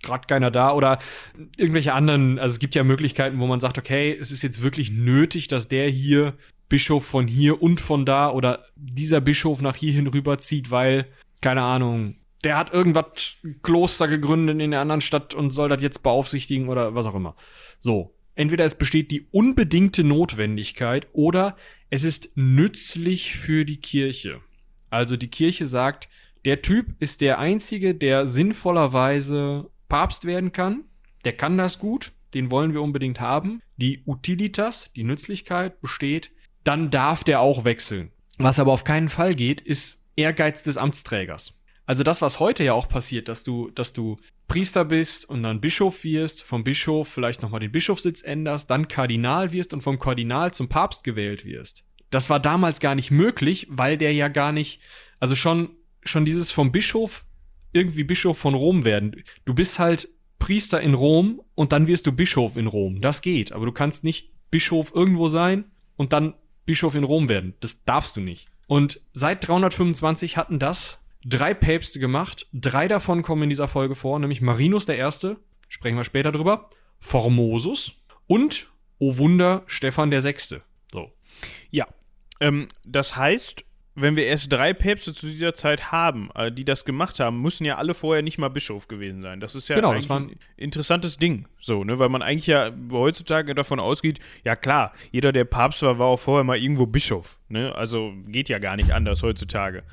Gerade keiner da oder irgendwelche anderen, also es gibt ja Möglichkeiten, wo man sagt, okay, es ist jetzt wirklich nötig, dass der hier Bischof von hier und von da oder dieser Bischof nach hierhin rüberzieht, weil, keine Ahnung, der hat irgendwas Kloster gegründet in der anderen Stadt und soll das jetzt beaufsichtigen oder was auch immer. So. Entweder es besteht die unbedingte Notwendigkeit oder es ist nützlich für die Kirche. Also die Kirche sagt, der Typ ist der Einzige, der sinnvollerweise Papst werden kann. Der kann das gut. Den wollen wir unbedingt haben. Die Utilitas, die Nützlichkeit besteht. Dann darf der auch wechseln. Was aber auf keinen Fall geht, ist Ehrgeiz des Amtsträgers. Also das, was heute ja auch passiert, dass du, dass du Priester bist und dann Bischof wirst, vom Bischof vielleicht nochmal den Bischofssitz änderst, dann Kardinal wirst und vom Kardinal zum Papst gewählt wirst. Das war damals gar nicht möglich, weil der ja gar nicht, also schon, schon dieses vom Bischof irgendwie Bischof von Rom werden. Du bist halt Priester in Rom und dann wirst du Bischof in Rom. Das geht, aber du kannst nicht Bischof irgendwo sein und dann Bischof in Rom werden. Das darfst du nicht. Und seit 325 hatten das drei Päpste gemacht. Drei davon kommen in dieser Folge vor, nämlich Marinus der Erste, sprechen wir später drüber, Formosus und, oh Wunder, Stefan der Sechste. So. Ja. Ähm, das heißt, wenn wir erst drei Päpste zu dieser Zeit haben, äh, die das gemacht haben, müssen ja alle vorher nicht mal Bischof gewesen sein. Das ist ja Genau, das waren- ein interessantes Ding, so, ne? Weil man eigentlich ja heutzutage davon ausgeht, ja klar, jeder, der Papst war, war auch vorher mal irgendwo Bischof, ne? Also geht ja gar nicht anders heutzutage.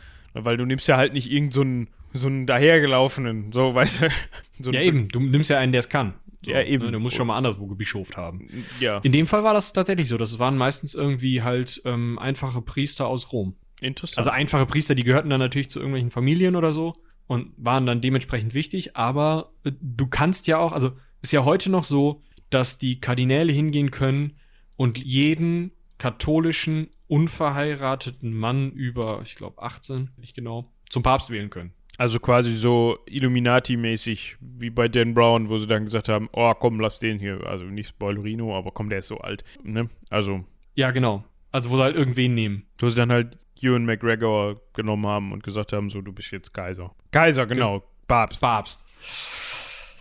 Weil du nimmst ja halt nicht irgend so einen, so einen dahergelaufenen, so, weißt du? So Ja, eben. Du nimmst ja einen, der es kann. So, Ja, eben. Ne? Du musst schon mal anderswo gebischoft haben. Ja, In dem Fall war das tatsächlich so. Das waren meistens irgendwie halt ähm, einfache Priester aus Rom. interessant. Also einfache Priester, die gehörten dann natürlich zu irgendwelchen Familien oder so und waren dann dementsprechend wichtig. Aber äh, du kannst ja auch, also ist ja heute noch so, dass die Kardinäle hingehen können und jeden katholischen, unverheirateten Mann über, ich glaube, 18, nicht genau, zum Papst wählen können. Also quasi so Illuminati-mäßig wie bei Dan Brown, wo sie dann gesagt haben, oh komm, lass den hier, also nicht Spoilerino, aber komm, der ist so alt, ne? Also, Ja, genau. Also wo sie halt irgendwen nehmen. wo sie dann halt Ewan McGregor genommen haben und gesagt haben, so, du bist jetzt Kaiser. Kaiser, genau, Papst. Papst.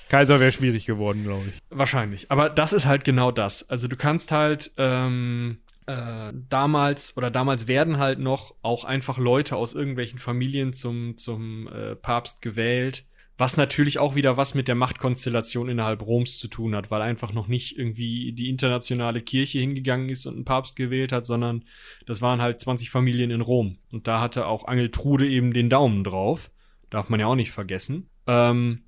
Kaiser wäre schwierig geworden, glaube ich. Wahrscheinlich. Aber das ist halt genau das. Also du kannst halt ähm, äh, damals oder damals werden halt noch auch einfach Leute aus irgendwelchen Familien zum, zum äh, Papst gewählt. Was natürlich auch wieder was mit der Machtkonstellation innerhalb Roms zu tun hat, weil einfach noch nicht irgendwie die internationale Kirche hingegangen ist und einen Papst gewählt hat, sondern das waren halt 20 Familien in Rom. Und da hatte auch Angeltrude eben den Daumen drauf. Darf man ja auch nicht vergessen. Ähm,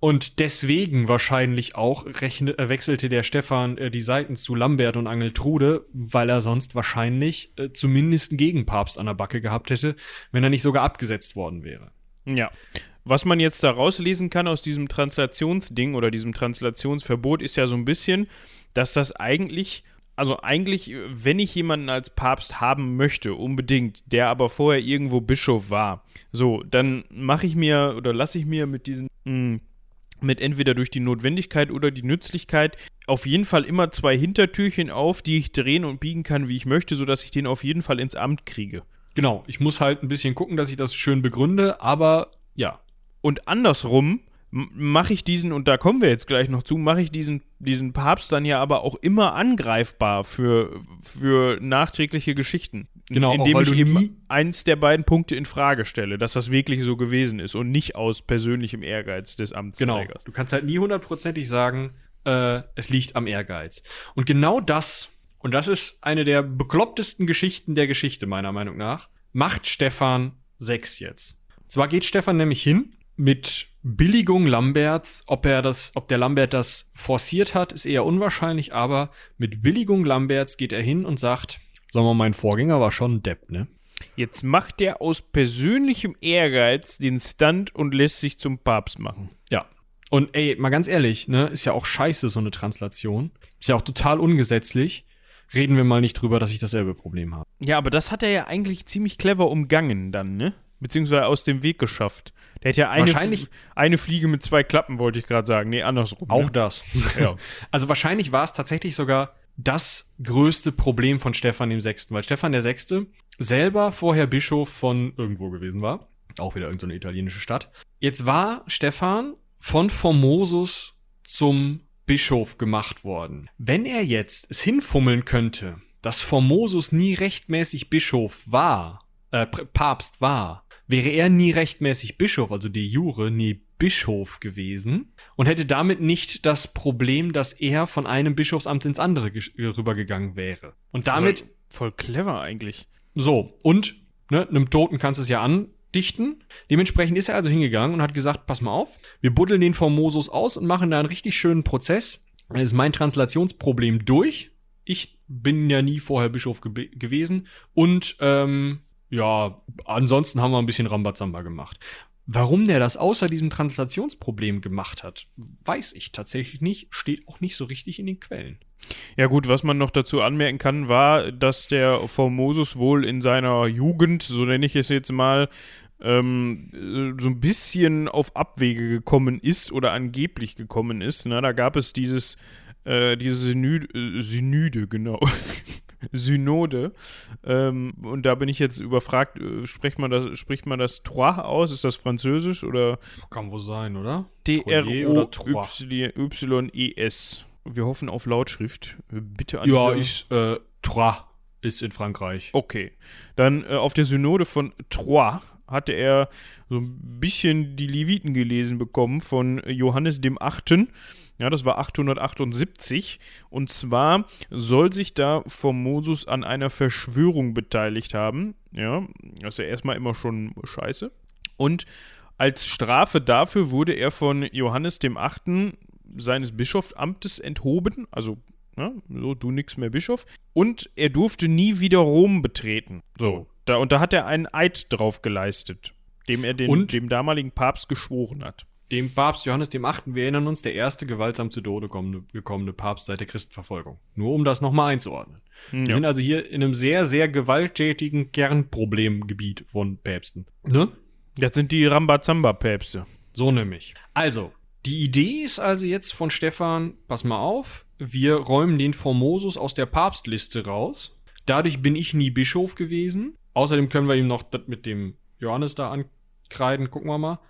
und deswegen wahrscheinlich auch rechne, äh, wechselte der Stefan äh, die Seiten zu Lambert und Angeltrude, weil er sonst wahrscheinlich äh, zumindest einen Gegenpapst an der Backe gehabt hätte, wenn er nicht sogar abgesetzt worden wäre. Ja. Was man jetzt da rauslesen kann aus diesem Translationsding oder diesem Translationsverbot ist ja so ein bisschen, dass das eigentlich also eigentlich, wenn ich jemanden als Papst haben möchte, unbedingt, der aber vorher irgendwo Bischof war, so, dann mache ich mir oder lasse ich mir mit diesen mh, hm, mit entweder durch die Notwendigkeit oder die Nützlichkeit auf jeden Fall immer zwei Hintertürchen auf, die ich drehen und biegen kann, wie ich möchte, sodass ich den auf jeden Fall ins Amt kriege. Genau, ich muss halt ein bisschen gucken, dass ich das schön begründe, aber ja. Und andersrum mache ich diesen, und da kommen wir jetzt gleich noch zu, mache ich diesen, diesen Papst dann ja aber auch immer angreifbar für, für nachträgliche Geschichten. Genau, indem auch, ich eben eins der beiden Punkte in Frage stelle, dass das wirklich so gewesen ist und nicht aus persönlichem Ehrgeiz des Amtsträgers. Genau, du kannst halt nie hundertprozentig sagen, äh, es liegt am Ehrgeiz. Und genau das, und das ist eine der beklopptesten Geschichten der Geschichte, meiner Meinung nach, macht Stefan 6 jetzt. Zwar geht Stefan nämlich hin mit Billigung Lamberts, ob er das, ob der Lambert das forciert hat, ist eher unwahrscheinlich, aber mit Billigung Lamberts geht er hin und sagt, sag mal, mein Vorgänger war schon ein Depp, ne? Jetzt macht er aus persönlichem Ehrgeiz den Stunt und lässt sich zum Papst machen. Ja. Und ey, mal ganz ehrlich, ne, ist ja auch scheiße, so eine Translation. Ist ja auch total ungesetzlich. Reden wir mal nicht drüber, dass ich dasselbe Problem habe. Ja, aber das hat er ja eigentlich ziemlich clever umgangen dann, ne? Beziehungsweise aus dem Weg geschafft. Der hätte ja eine, wahrscheinlich, eine Fliege mit zwei Klappen, wollte ich gerade sagen. Nee, andersrum. Auch ne? das. ja. Also wahrscheinlich war es tatsächlich sogar das größte Problem von Stefan dem Sechsten, weil Stefan der Sechste selber vorher Bischof von irgendwo gewesen war. Auch wieder irgendeine italienische Stadt. Jetzt war Stefan von Formosus zum Bischof gemacht worden. Wenn er jetzt es hinfummeln könnte, dass Formosus nie rechtmäßig Bischof war, äh, Papst war, wäre er nie rechtmäßig Bischof, also de jure, nie Bischof gewesen und hätte damit nicht das Problem, dass er von einem Bischofsamt ins andere äh, rübergegangen wäre. Und damit. Voll, voll clever eigentlich. So, und ne, einem Toten kannst du es ja andichten. Dementsprechend ist er also hingegangen und hat gesagt: Pass mal auf, wir buddeln den Formosus aus und machen da einen richtig schönen Prozess. Dann ist mein Translationsproblem durch. Ich bin ja nie vorher Bischof ge gewesen und ähm, ja, ansonsten haben wir ein bisschen Rambazamba gemacht. Warum der das außer diesem Translationsproblem gemacht hat, weiß ich tatsächlich nicht, steht auch nicht so richtig in den Quellen. Ja gut, was man noch dazu anmerken kann, war, dass der Formosus wohl in seiner Jugend, so nenne ich es jetzt mal, ähm, so ein bisschen auf Abwege gekommen ist oder angeblich gekommen ist. Na, da gab es dieses, äh, diese Synüde, äh, Synüde genau. Synode. Ähm, und da bin ich jetzt überfragt, äh, spricht man das, spricht man das Trois aus? Ist das Französisch oder? Kann wohl sein, oder? T-R-O-Y-E-S. Wir hoffen auf Lautschrift. Bitte an Ja, ich, äh, Trois ist in Frankreich. Okay. Dann äh, auf der Synode von Troyes hatte er so ein bisschen die Leviten gelesen bekommen von Johannes dem Achten. Ja, das war 878. Und zwar soll sich da Formosus an einer Verschwörung beteiligt haben. Ja, das ist ja erstmal immer schon scheiße. Und als Strafe dafür wurde er von Johannes dem Achten seines Bischofsamtes enthoben. Also, ja, so, du nix mehr Bischof. Und er durfte nie wieder Rom betreten. So. Da, und da hat er einen Eid drauf geleistet, dem er den, dem damaligen Papst geschworen hat dem Papst Johannes dem Achten, wir erinnern uns, der erste gewaltsam zu Tode gekommene, gekommene Papst seit der Christenverfolgung. Nur um das nochmal einzuordnen. Hm, wir sind also hier in einem sehr, sehr gewalttätigen Kernproblemgebiet von Päpsten. Ne? Das sind die Rambazamba-Päpste. So nämlich. Also, die Idee ist also jetzt von Stefan, pass mal auf, wir räumen den Formosus aus der Papstliste raus. Dadurch bin ich nie Bischof gewesen. Außerdem können wir ihm noch das mit dem Johannes da ankreiden, gucken wir mal.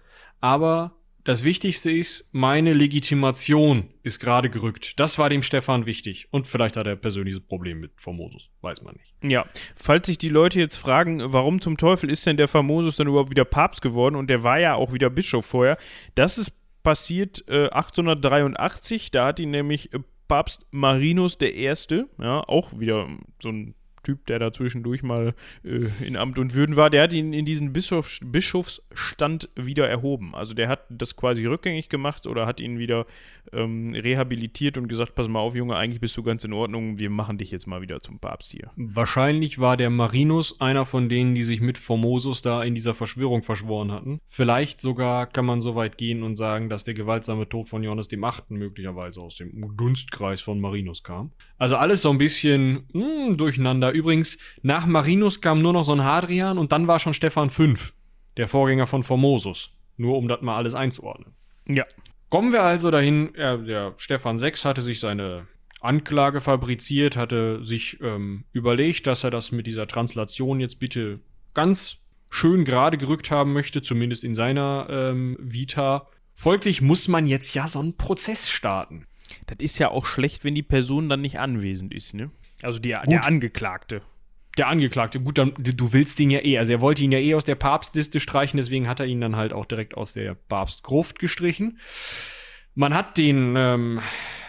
Aber das Wichtigste ist, meine Legitimation ist gerade gerückt. Das war dem Stefan wichtig. Und vielleicht hat er persönliches Problem mit Formosus. Weiß man nicht. Ja, falls sich die Leute jetzt fragen, warum zum Teufel ist denn der Formosus dann überhaupt wieder Papst geworden und der war ja auch wieder Bischof vorher, das ist passiert äh, 883, da hat ihn nämlich äh, Papst Marinus I., ja, auch wieder so ein Typ, der da zwischendurch mal äh, in Amt und Würden war, der hat ihn in diesen Bischofs Bischofsstand wieder erhoben. Also der hat das quasi rückgängig gemacht oder hat ihn wieder ähm, rehabilitiert und gesagt, pass mal auf, Junge, eigentlich bist du ganz in Ordnung, wir machen dich jetzt mal wieder zum Papst hier. Wahrscheinlich war der Marinus einer von denen, die sich mit Formosus da in dieser Verschwörung verschworen hatten. Vielleicht sogar kann man so weit gehen und sagen, dass der gewaltsame Tod von Johannes dem Achten möglicherweise aus dem Dunstkreis von Marinus kam. Also alles so ein bisschen mh, hm, durcheinander. Übrigens, nach Marinus kam nur noch so ein Hadrian und dann war schon Stefan V, der Vorgänger von Formosus. Nur um das mal alles einzuordnen. Ja. Kommen wir also dahin, ja, der Stefan VI hatte sich seine Anklage fabriziert, hatte sich ähm, überlegt, dass er das mit dieser Translation jetzt bitte ganz schön gerade gerückt haben möchte, zumindest in seiner ähm, Vita. Folglich muss man jetzt ja so einen Prozess starten. Das ist ja auch schlecht, wenn die Person dann nicht anwesend ist, ne? Also die, der Angeklagte. Der Angeklagte, gut, dann, du willst ihn ja eh. Also er wollte ihn ja eh aus der Papstliste streichen, deswegen hat er ihn dann halt auch direkt aus der Papstgruft gestrichen. Man hat den ähm,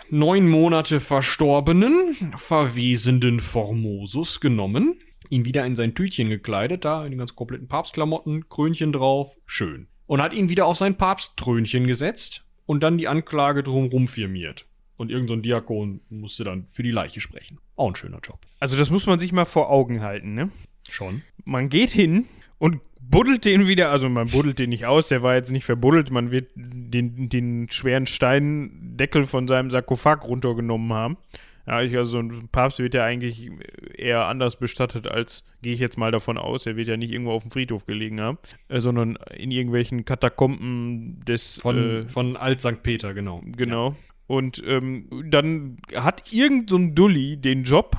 neun Monate verstorbenen, verwesenden Formosus genommen, ihn wieder in sein Tütchen gekleidet, da in den ganz kompletten Papstklamotten, Krönchen drauf, schön. Und hat ihn wieder auf sein Papsttrönchen gesetzt und dann die Anklage drumrum firmiert. Und irgendein so Diakon musste dann für die Leiche sprechen. Auch ein schöner Job. Also das muss man sich mal vor Augen halten, ne? Schon. Man geht hin und buddelt den wieder, also man buddelt den nicht aus, der war jetzt nicht verbuddelt, man wird den, den schweren Steindeckel von seinem Sarkophag runtergenommen haben. Ja, ich, also so ein Papst wird ja eigentlich eher anders bestattet, als gehe ich jetzt mal davon aus, er wird ja nicht irgendwo auf dem Friedhof gelegen haben, äh, sondern in irgendwelchen Katakomben des von, äh, von Alt St. Peter, genau. Genau. Ja. Und ähm, dann hat irgend so ein Dulli den Job,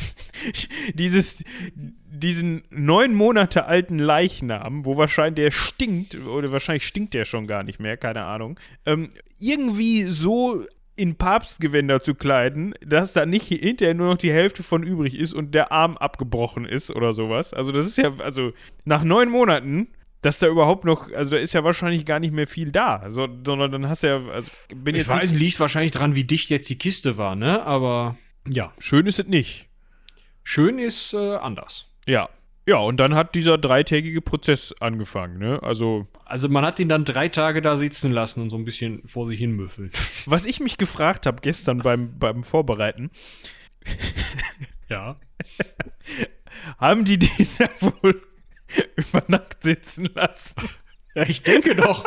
dieses, diesen neun Monate alten Leichnam, wo wahrscheinlich der stinkt, oder wahrscheinlich stinkt der schon gar nicht mehr, keine Ahnung, ähm, irgendwie so in Papstgewänder zu kleiden, dass da nicht hinterher nur noch die Hälfte von übrig ist und der Arm abgebrochen ist oder sowas. Also das ist ja, also nach neun Monaten dass da überhaupt noch, also da ist ja wahrscheinlich gar nicht mehr viel da, so, sondern dann hast du ja, also bin ich jetzt. Weiß, liegt wahrscheinlich dran, wie dicht jetzt die Kiste war, ne? Aber ja. Schön ist es nicht. Schön ist äh, anders. Ja. Ja, und dann hat dieser dreitägige Prozess angefangen, ne? Also. Also man hat ihn dann drei Tage da sitzen lassen und so ein bisschen vor sich hin müffeln. Was ich mich gefragt habe gestern beim, beim Vorbereiten. ja. haben die den da wohl über Nacht sitzen lassen. Ja, ich denke doch.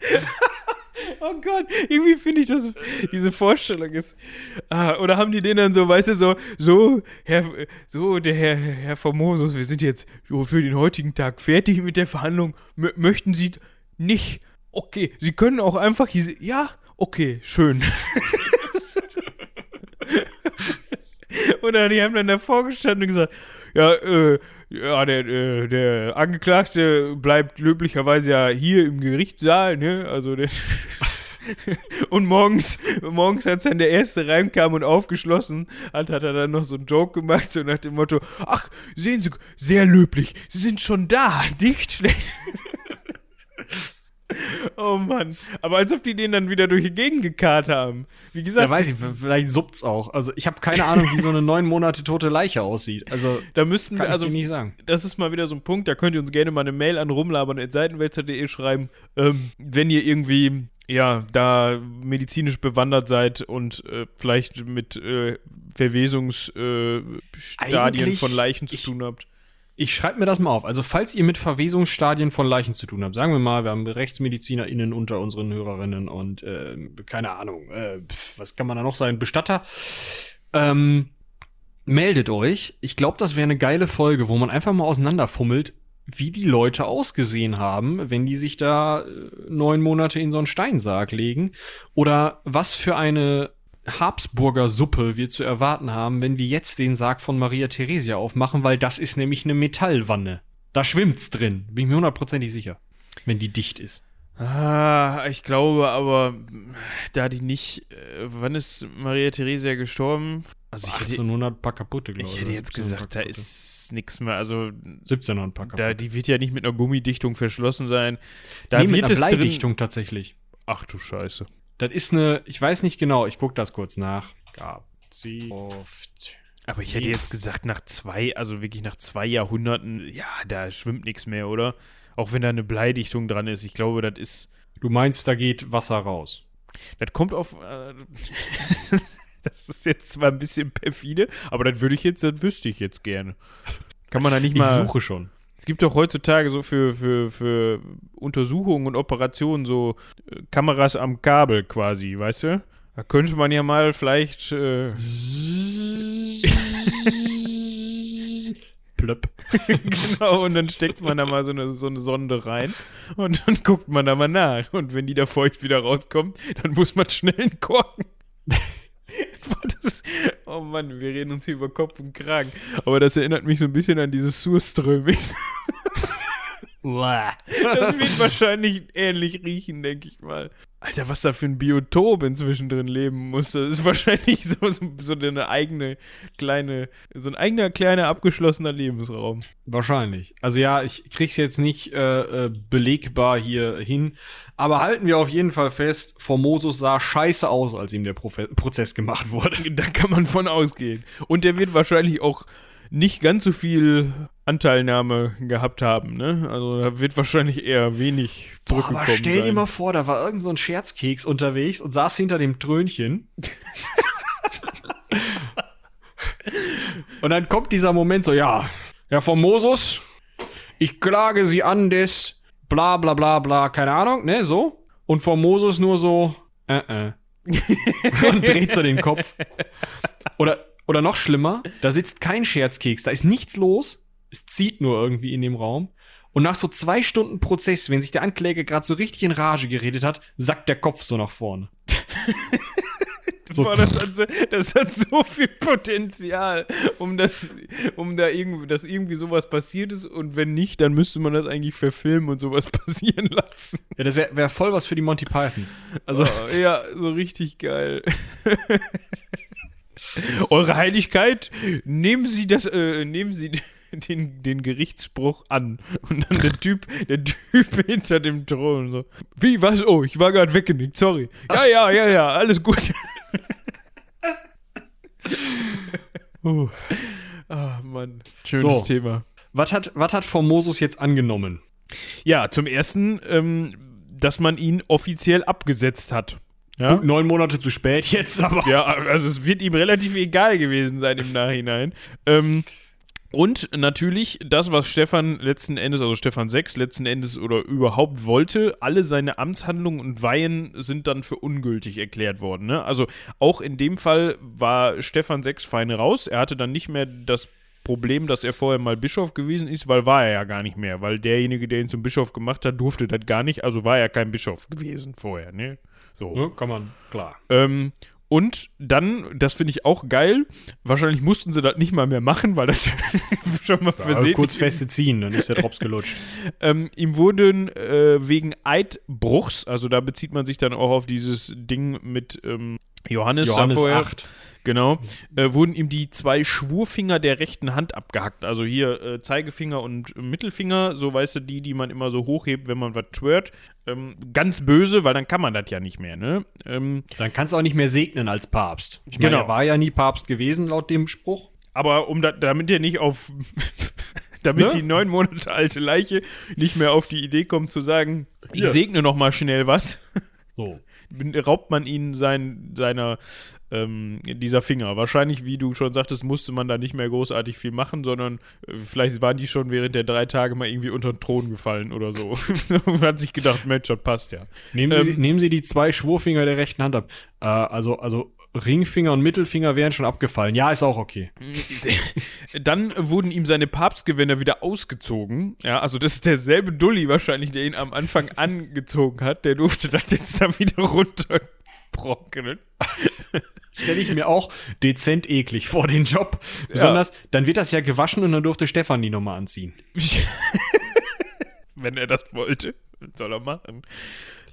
oh Gott, irgendwie finde ich das, diese Vorstellung ist. Ah, oder haben die den dann so, weißt du, so, so, Herr, so, der Herr, Herr Formosus, wir sind jetzt für den heutigen Tag fertig mit der Verhandlung. M möchten Sie nicht? Okay, Sie können auch einfach hier, ja, okay, schön. Oder die haben dann davor gestanden und gesagt, ja, äh, ja, der, äh, der Angeklagte bleibt löblicherweise ja hier im Gerichtssaal, ne? Also der und morgens, morgens, als dann der erste reinkam und aufgeschlossen hat, hat er dann noch so einen Joke gemacht, so nach dem Motto: Ach, sehen Sie, sehr löblich, Sie sind schon da, nicht schlecht. Oh Mann. Aber als ob die den dann wieder durch die Gegend gekarrt haben. Wie gesagt. Ja, weiß ich, vielleicht suppt's auch. Also ich habe keine Ahnung, wie so eine neun Monate tote Leiche aussieht. Also da müssten wir, also nicht sagen. Das ist mal wieder so ein Punkt, da könnt ihr uns gerne mal eine Mail an rumlabern.seitenwälzer.de schreiben, ähm, wenn ihr irgendwie ja, da medizinisch bewandert seid und äh, vielleicht mit äh, Verwesungsstadien äh, von Leichen zu tun habt. Ich schreibe mir das mal auf. Also, falls ihr mit Verwesungsstadien von Leichen zu tun habt, sagen wir mal, wir haben RechtsmedizinerInnen unter unseren Hörerinnen und äh, keine Ahnung, äh, was kann man da noch sein? Bestatter. Ähm, meldet euch. Ich glaube, das wäre eine geile Folge, wo man einfach mal auseinanderfummelt, wie die Leute ausgesehen haben, wenn die sich da äh, neun Monate in so einen Steinsarg legen. Oder was für eine Habsburger Suppe wir zu erwarten haben, wenn wir jetzt den Sarg von Maria Theresia aufmachen, weil das ist nämlich eine Metallwanne. Da schwimmt's drin, bin ich mir hundertprozentig sicher, wenn die dicht ist. Ah, ich glaube aber, da die nicht. Äh, wann ist Maria Theresia gestorben? Also ich 1800 hätte, paar kaputte, glaube ich. Ich hätte jetzt gesagt, da ist nichts mehr. Also 1700 paar kaputte. Da, die wird ja nicht mit einer Gummidichtung verschlossen sein. Da nee, wird mit einer Bleidichtung drin, tatsächlich. Ach du Scheiße. Das ist eine, ich weiß nicht genau, ich gucke das kurz nach. Gab sie oft. Aber ich hätte jetzt gesagt, nach zwei, also wirklich nach zwei Jahrhunderten, ja, da schwimmt nichts mehr, oder? Auch wenn da eine Bleidichtung dran ist. Ich glaube, das ist. Du meinst, da geht Wasser raus. Das kommt auf. Äh, das ist jetzt zwar ein bisschen perfide, aber das würde ich jetzt, das wüsste ich jetzt gerne. Kann man da nicht mal. Ich suche schon. Es gibt doch heutzutage so für, für, für Untersuchungen und Operationen so äh, Kameras am Kabel quasi, weißt du? Da könnte man ja mal vielleicht. Äh Plöpp. genau, und dann steckt man da mal so eine, so eine Sonde rein und dann guckt man da mal nach. Und wenn die da feucht wieder rauskommt, dann muss man schnell einen Korken. das, oh Mann, wir reden uns hier über Kopf und Kragen. Aber das erinnert mich so ein bisschen an dieses Surströming. das wird wahrscheinlich ähnlich riechen, denke ich mal. Alter, was da für ein Biotop inzwischen drin leben muss. Das ist wahrscheinlich so, so, so eine eigene kleine, so ein eigener kleiner abgeschlossener Lebensraum. Wahrscheinlich. Also ja, ich krieg's jetzt nicht äh, äh, belegbar hier hin. Aber halten wir auf jeden Fall fest, Formosus sah scheiße aus, als ihm der Profe Prozess gemacht wurde. Da kann man von ausgehen. Und der wird wahrscheinlich auch nicht ganz so viel Anteilnahme gehabt haben, ne? Also da wird wahrscheinlich eher wenig zurückgekommen Boah, aber stell sein. dir mal vor, da war irgend so ein Scherzkeks unterwegs und saß hinter dem Trönchen. und dann kommt dieser Moment so, ja, Herr Formosus, ich klage Sie an des bla bla bla bla, keine Ahnung, ne, so. Und Formosus nur so, äh, äh. und dreht so den Kopf. Oder oder noch schlimmer, da sitzt kein Scherzkeks, da ist nichts los, es zieht nur irgendwie in dem Raum. Und nach so zwei Stunden Prozess, wenn sich der Ankläger gerade so richtig in Rage geredet hat, sackt der Kopf so nach vorne. so. Boah, das, hat so, das hat so viel Potenzial, um das, um da irgendwie, dass irgendwie sowas passiert ist und wenn nicht, dann müsste man das eigentlich verfilmen und sowas passieren lassen. Ja, das wäre wär voll was für die Monty Pythons. Also oh, ja, so richtig geil. Eure Heiligkeit, nehmen Sie das, äh, nehmen Sie den, den Gerichtsspruch an. Und dann der Typ, der Typ hinter dem Thron so. Wie, was? Oh, ich war gerade weggenickt, sorry. Ja, ja, ja, ja, alles gut. uh. Ah, Mann. Schönes so. Thema. Was hat, was hat Formosus jetzt angenommen? Ja, zum ersten, ähm, dass man ihn offiziell abgesetzt hat. Ja? Gut, neun Monate zu spät jetzt, aber. Ja, also es wird ihm relativ egal gewesen sein im Nachhinein. Ähm, und natürlich das, was Stefan letzten Endes, also Stefan 6 letzten Endes oder überhaupt wollte, alle seine Amtshandlungen und Weihen sind dann für ungültig erklärt worden. Ne? Also auch in dem Fall war Stefan 6 fein raus. Er hatte dann nicht mehr das Problem, dass er vorher mal Bischof gewesen ist, weil war er ja gar nicht mehr. Weil derjenige, der ihn zum Bischof gemacht hat, durfte das gar nicht. Also war er kein Bischof gewesen vorher. Ne? So. Ja, kann man, klar. Ähm, und dann, das finde ich auch geil, wahrscheinlich mussten sie das nicht mal mehr machen, weil das schon mal ja, versehen Kurz feste ziehen, dann ist der Drops gelutscht. ähm, ihm wurden äh, wegen Eidbruchs, also da bezieht man sich dann auch auf dieses Ding mit ähm, Johannes, Johannes vorher, 8. Genau. Äh, wurden ihm die zwei Schwurfinger der rechten Hand abgehackt. Also hier äh, Zeigefinger und Mittelfinger, so weißt du, die, die man immer so hochhebt, wenn man was schwört. Ähm, ganz böse, weil dann kann man das ja nicht mehr, ne? Ähm, dann kannst du auch nicht mehr segnen als Papst. Ich genau. meine, er war ja nie Papst gewesen, laut dem Spruch. Aber um da, damit er nicht auf. damit ne? die neun Monate alte Leiche nicht mehr auf die Idee kommt zu sagen, ich ja. segne noch mal schnell was. So. Raubt man ihn sein, seiner ähm, dieser Finger. Wahrscheinlich, wie du schon sagtest, musste man da nicht mehr großartig viel machen, sondern äh, vielleicht waren die schon während der drei Tage mal irgendwie unter den Thron gefallen oder so. Man hat sich gedacht, Mensch, das passt ja. Nehmen Sie, ähm, nehmen Sie die zwei Schwurfinger der rechten Hand ab. Äh, also, also Ringfinger und Mittelfinger wären schon abgefallen. Ja, ist auch okay. Dann wurden ihm seine Papstgewänder wieder ausgezogen. Ja, also das ist derselbe Dulli wahrscheinlich, der ihn am Anfang angezogen hat. Der durfte das jetzt da wieder runter abtrocknen. Stelle ich mir auch dezent eklig vor den Job. Besonders, ja. dann wird das ja gewaschen und dann durfte Stefan die nochmal anziehen. Wenn er das wollte. Soll er machen?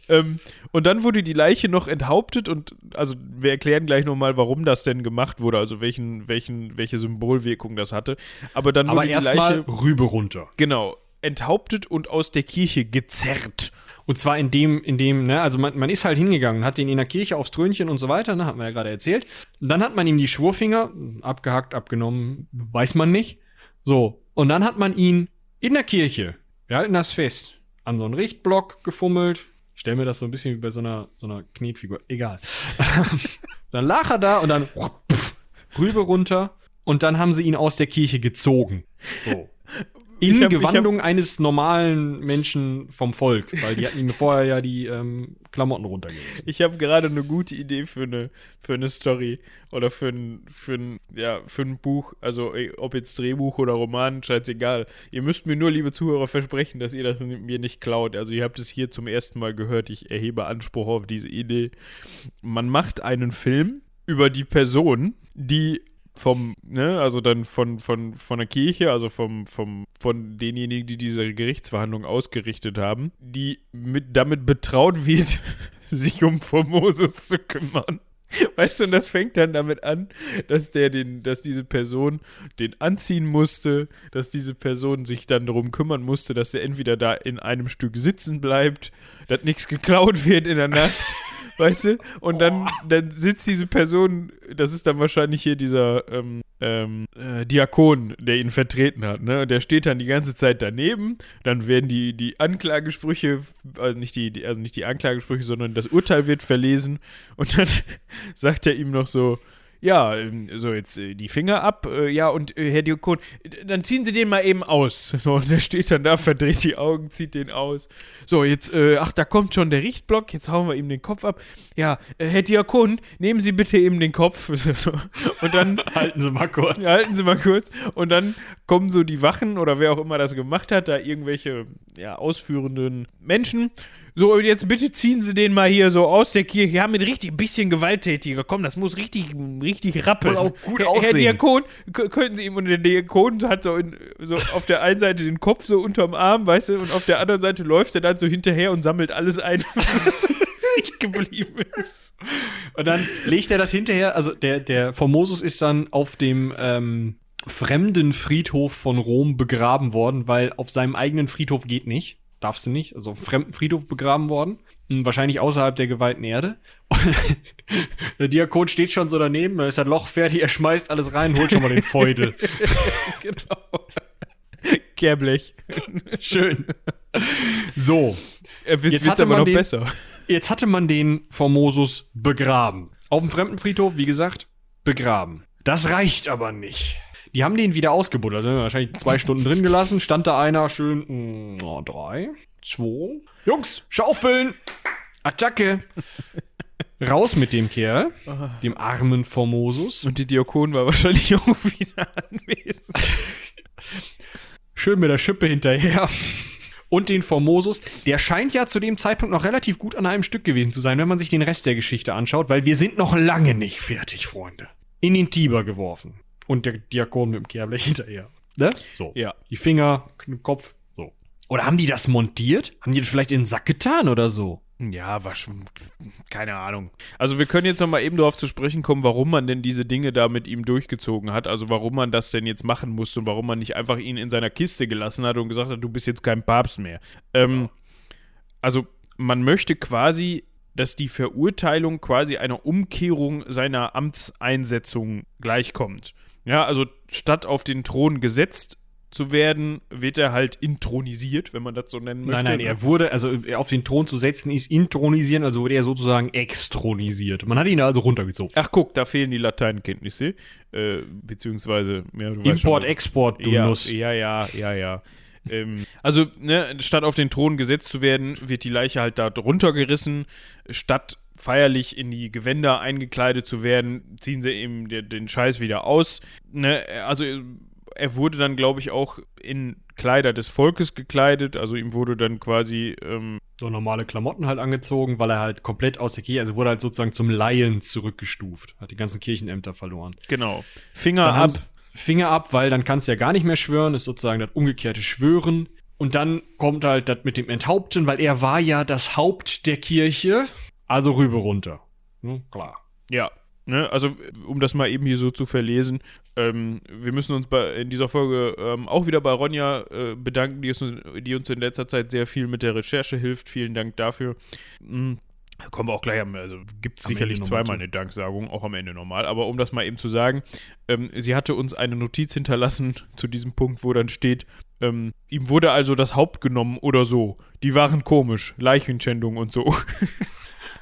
Ähm, und dann wurde die Leiche noch enthauptet und also wir erklären gleich nochmal, warum das denn gemacht wurde, also welchen, welchen, welche Symbolwirkung das hatte. Aber dann Aber wurde die Leiche Rübe runter. genau enthauptet und aus der Kirche gezerrt. Und zwar in dem, in dem, ne, also man, man ist halt hingegangen, hat den in der Kirche aufs Trönchen und so weiter, ne, hat man ja gerade erzählt. Dann hat man ihm die Schwurfinger abgehackt, abgenommen, weiß man nicht. So. Und dann hat man ihn in der Kirche, wir halten das fest, an so einen Richtblock gefummelt. Ich stell mir das so ein bisschen wie bei so einer, so einer Knetfigur. Egal. dann lag er da und dann pff, Rübe runter. Und dann haben sie ihn aus der Kirche gezogen. So. In hab- Gewandung eines normalen Menschen vom Volk, weil die hatten ihm vorher ja die ähm, Klamotten runtergelassen. Ich habe gerade eine gute Idee für eine, für eine Story oder für ein, für ein, ja, für ein Buch. Also ob jetzt Drehbuch oder Roman, scheißegal. Ihr müsst mir nur, liebe Zuhörer, versprechen, dass ihr das mir nicht klaut. Also ihr habt es hier zum ersten Mal gehört. Ich erhebe Anspruch auf diese Idee. Man macht einen Film über die Person, die vom, ne, also dann von, von, von der Kirche, also vom, vom, von denjenigen, die diese Gerichtsverhandlung ausgerichtet haben, die mit, damit betraut wird, sich um Formosus zu kümmern. Weißt du, und das fängt dann damit an, dass der den, dass diese Person den anziehen musste, dass diese Person sich dann darum kümmern musste, dass er entweder da in einem Stück sitzen bleibt, dass nichts geklaut wird in der Nacht, weißt du? Und dann, dann sitzt diese Person, das ist dann wahrscheinlich hier dieser ähm, ähm, äh, Diakon, der ihn vertreten hat, ne? Der steht dann die ganze Zeit daneben, dann werden die, die Anklagesprüche, also nicht die, die, also nicht die Anklagesprüche, sondern das Urteil wird verlesen und dann sagt er ihm noch so, ja, ähm, so jetzt äh, die Finger ab, äh, ja, und äh, Herr Diakon, dann ziehen Sie den mal eben aus. So, und der steht dann da, verdreht die Augen, zieht den aus. So, jetzt, äh, ach, da kommt schon der Richtblock, jetzt hauen wir ihm den Kopf ab. Ja, Herr Diakon, nehmen Sie bitte eben den Kopf. Und dann Halten Sie mal kurz. halten Sie mal kurz. Und dann kommen so die Wachen oder wer auch immer das gemacht hat, da irgendwelche ja, ausführenden Menschen. So, und jetzt bitte ziehen Sie den mal hier so aus der Kirche. Ja, mit richtig bisschen gewalttätiger. Komm, das muss richtig, richtig rappeln. Muss auch gut Herr, Herr aussehen. Diakon, k- könnten Sie ihm, und der Diakon hat so, in, so auf der einen Seite den Kopf so unterm Arm, weißt du, und auf der anderen Seite läuft er dann so hinterher und sammelt alles ein, was übrig geblieben ist. Und dann legt er das hinterher, also der, der Formosus ist dann auf dem ähm, fremden Friedhof von Rom begraben worden, weil auf seinem eigenen Friedhof geht nicht. Darfst du nicht, also auf fremden Friedhof begraben worden. Hm, Wahrscheinlich außerhalb der geweihten Erde. Und der Diakon steht schon so daneben, da ist das Loch fertig, er schmeißt alles rein, holt schon mal den Feudel. Genau. Kehrblech. Schön. So, Er wird Jetzt jetzt hatte aber man noch den- besser. Jetzt hatte man den Formosus begraben. Auf dem Fremdenfriedhof, wie gesagt, begraben. Das reicht aber nicht. Die haben den wieder ausgebuddelt. Also wahrscheinlich zwei Stunden drin gelassen. Stand da einer schön. mm, Oh, drei, zwei. Jungs, schaufeln! Attacke! Raus mit dem Kerl, dem armen Formosus. Und die Diakon war wahrscheinlich auch wieder anwesend. Schön mit der Schippe hinterher. Und den Formosus, der scheint ja zu dem Zeitpunkt noch relativ gut an einem Stück gewesen zu sein, wenn man sich den Rest der Geschichte anschaut, weil wir sind noch lange nicht fertig, Freunde. In den Tiber geworfen. Und der Diakon mit dem Kehrblech hinterher. Ne? So. Ja. Die Finger, Kopf, so. Oder haben die das montiert? Haben die das vielleicht in den Sack getan oder so? Ja, war schon. Keine Ahnung. Also, wir können jetzt noch mal eben darauf zu sprechen kommen, warum man denn diese Dinge da mit ihm durchgezogen hat. Also, warum man das denn jetzt machen musste und warum man nicht einfach ihn in seiner Kiste gelassen hat und gesagt hat, du bist jetzt kein Papst mehr. Ähm, also, man möchte quasi, dass die Verurteilung quasi einer Umkehrung seiner Amtseinsetzung gleichkommt. Ja, also, statt auf den Thron gesetzt zu werden, wird er halt intronisiert, wenn man das so nennen möchte. Nein, nein, er wurde, also er auf den Thron zu setzen, ist intronisieren, also wurde er sozusagen extronisiert. Man hat ihn also runtergezogen. Ach guck, da fehlen die Lateinkenntnisse, äh, beziehungsweise ja, Import, schon, Export, du ja, Nuss. ja, ja, ja, ja. ähm, also, ne, statt auf den Thron gesetzt zu werden, wird die Leiche halt da runtergerissen. Statt feierlich in die Gewänder eingekleidet zu werden, ziehen sie eben den, Scheiß wieder aus. Ne, also er wurde dann, glaube ich, auch in Kleider des Volkes gekleidet. Also ihm wurde dann quasi ähm, so normale Klamotten halt angezogen, weil er halt komplett aus der Kirche, also wurde halt sozusagen zum Laien zurückgestuft, hat die ganzen Kirchenämter verloren. genau Finger Dann ab. Finger ab, weil dann kannst du ja gar nicht mehr schwören, ist sozusagen das umgekehrte Schwören. Und dann kommt halt das mit dem Enthaupten, weil er war ja das Haupt der Kirche. Also rüber runter. Hm, klar. Ja, Ne, also, um das mal eben hier so zu verlesen, ähm, wir müssen uns bei, in dieser Folge ähm, auch wieder bei Ronja äh, bedanken, die uns, die uns in letzter Zeit sehr viel mit der Recherche hilft. Vielen Dank dafür. Mhm. Kommen wir auch gleich, also gibt es sicherlich zweimal eine Danksagung, auch am Ende nochmal. Aber um das mal eben zu sagen, ähm, sie hatte uns eine Notiz hinterlassen zu diesem Punkt, wo dann steht, ähm, ihm wurde also das Haupt genommen oder so. Die waren komisch, Leichenschändung und so.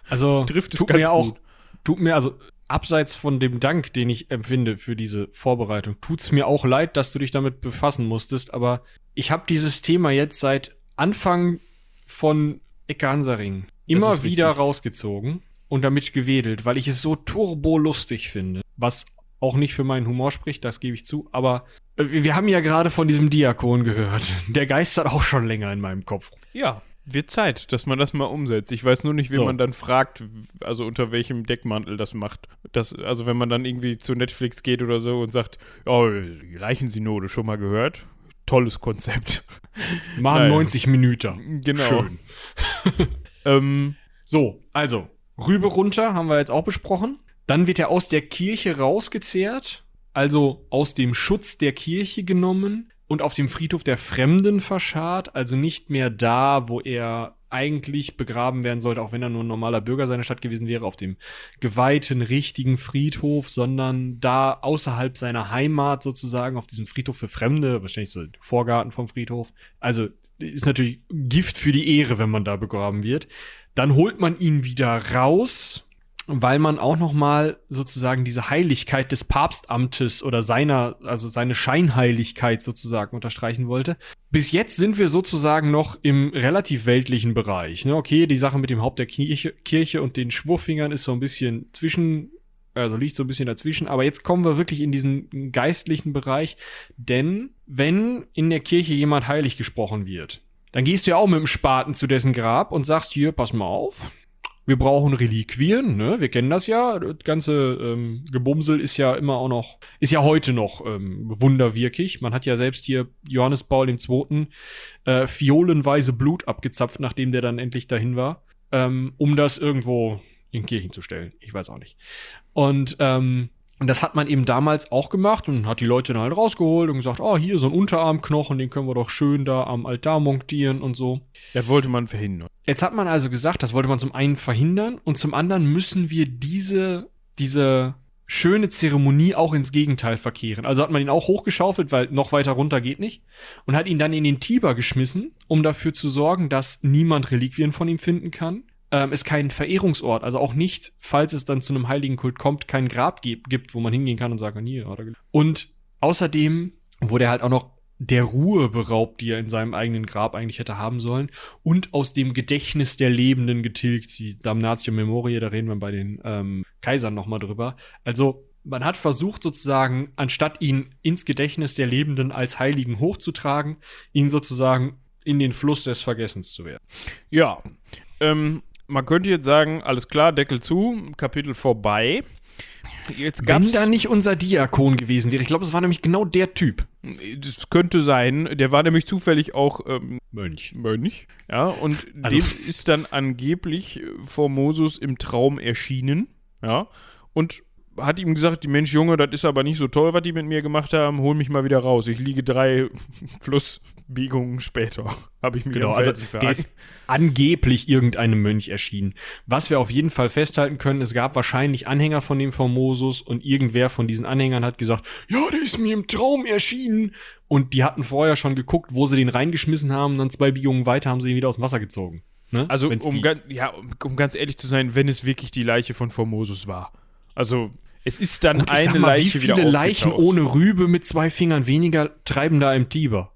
Also trifft es ganz mir auch, tut mir also abseits von dem Dank, den ich empfinde für diese Vorbereitung, tut es mir auch leid, dass du dich damit befassen musstest, aber ich habe dieses Thema jetzt seit Anfang von Ecke Hansaring immer wieder richtig. rausgezogen und damit gewedelt, weil ich es so turbolustig finde, was auch nicht für meinen Humor spricht, das gebe ich zu, aber äh, wir haben ja gerade von diesem Diakon gehört. Der geistert auch schon länger in meinem Kopf. Ja, wird Zeit, dass man das mal umsetzt. Ich weiß nur nicht, wie so. man dann fragt, also unter welchem Deckmantel das macht. Das, also wenn man dann irgendwie zu Netflix geht oder so und sagt, oh, Leichensynode schon mal gehört. Tolles Konzept. Machen 90 Minuten. Genau. Schön. ähm, so, also, Rübe runter haben wir jetzt auch besprochen. Dann wird er aus der Kirche rausgezehrt, also aus dem Schutz der Kirche genommen und auf dem Friedhof der Fremden verscharrt, also nicht mehr da, wo er eigentlich begraben werden sollte, auch wenn er nur ein normaler Bürger seiner Stadt gewesen wäre, auf dem geweihten, richtigen Friedhof, sondern da außerhalb seiner Heimat sozusagen, auf diesem Friedhof für Fremde, wahrscheinlich so Vorgarten vom Friedhof. Also ist natürlich Gift für die Ehre, wenn man da begraben wird. Dann holt man ihn wieder raus weil man auch noch mal sozusagen diese Heiligkeit des Papstamtes oder seiner, also seine Scheinheiligkeit sozusagen unterstreichen wollte. Bis jetzt sind wir sozusagen noch im relativ weltlichen Bereich. Ne? Okay, die Sache mit dem Haupt der Kirche, Kirche und den Schwurfingern ist so ein bisschen zwischen, also liegt so ein bisschen dazwischen. Aber jetzt kommen wir wirklich in diesen geistlichen Bereich, denn wenn in der Kirche jemand heilig gesprochen wird, dann gehst du ja auch mit dem Spaten zu dessen Grab und sagst hier, pass mal auf, wir brauchen Reliquien, ne? Wir kennen das ja. Das ganze ähm, Gebumsel ist ja immer auch noch, ist ja heute noch ähm, wunderwirkig. Man hat ja selbst hier Johannes Paul II. Äh, violenweise Blut abgezapft, nachdem der dann endlich dahin war, ähm, um das irgendwo in Kirchen zu stellen. Ich weiß auch nicht. Und ähm, und das hat man eben damals auch gemacht und hat die Leute dann halt rausgeholt und gesagt, oh, hier so ein Unterarmknochen, den können wir doch schön da am Altar montieren und so. Das wollte man verhindern. Jetzt hat man also gesagt, das wollte man zum einen verhindern und zum anderen müssen wir diese, diese schöne Zeremonie auch ins Gegenteil verkehren. Also hat man ihn auch hochgeschaufelt, weil noch weiter runter geht nicht. Und hat ihn dann in den Tiber geschmissen, um dafür zu sorgen, dass niemand Reliquien von ihm finden kann ähm, es keinen Verehrungsort, also auch nicht, falls es dann zu einem heiligen Kult kommt, kein Grab gibt, wo man hingehen kann und sagen, oder Und außerdem wurde er halt auch noch der Ruhe beraubt, die er in seinem eigenen Grab eigentlich hätte haben sollen, und aus dem Gedächtnis der Lebenden getilgt, die Damnatio Memoria, da reden wir bei den ähm, Kaisern nochmal drüber. Also man hat versucht sozusagen, anstatt ihn ins Gedächtnis der Lebenden als Heiligen hochzutragen, ihn sozusagen in den Fluss des Vergessens zu werden. Ja, ähm, man könnte jetzt sagen, alles klar, Deckel zu, Kapitel vorbei. Jetzt Wenn da nicht unser Diakon gewesen wäre. Ich glaube, es war nämlich genau der Typ. Das könnte sein. Der war nämlich zufällig auch ähm, Mönch. Mönch. Ja, und also, dem ist dann angeblich Formosus im Traum erschienen. Ja. Und hat ihm gesagt, die Mensch Junge, das ist aber nicht so toll, was die mit mir gemacht haben, hol mich mal wieder raus. Ich liege drei Flussbiegungen später. Habe ich mir genau, also der ist angeblich irgendeinem Mönch erschienen. Was wir auf jeden Fall festhalten können, es gab wahrscheinlich Anhänger von dem Formosus und irgendwer von diesen Anhängern hat gesagt, ja, der ist mir im Traum erschienen. Und die hatten vorher schon geguckt, wo sie den reingeschmissen haben, und dann zwei Biegungen weiter haben sie ihn wieder aus dem Wasser gezogen. Ne? Also, um, ja, um, um ganz ehrlich zu sein, wenn es wirklich die Leiche von Formosus war. Also, es ist dann Gut, eine mal, Leiche wie viele Leichen ohne Rübe mit zwei Fingern weniger treiben da im Tiber?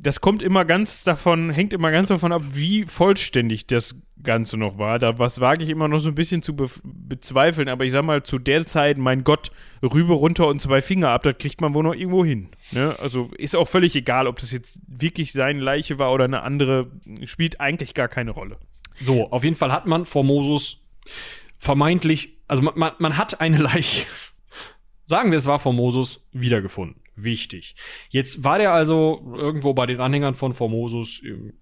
Das kommt immer ganz davon, hängt immer ganz davon ab, wie vollständig das Ganze noch war. Da was wage ich immer noch so ein bisschen zu be bezweifeln, aber ich sag mal, zu der Zeit, mein Gott, Rübe runter und zwei Finger ab, das kriegt man wohl noch irgendwo hin. Ne? Also ist auch völlig egal, ob das jetzt wirklich seine Leiche war oder eine andere, spielt eigentlich gar keine Rolle. So, auf jeden Fall hat man Formosus vermeintlich, also man, man, man hat eine Leiche, sagen wir es war Formosus, wiedergefunden. wichtig. Jetzt war der also irgendwo bei den Anhängern von Formosus äh,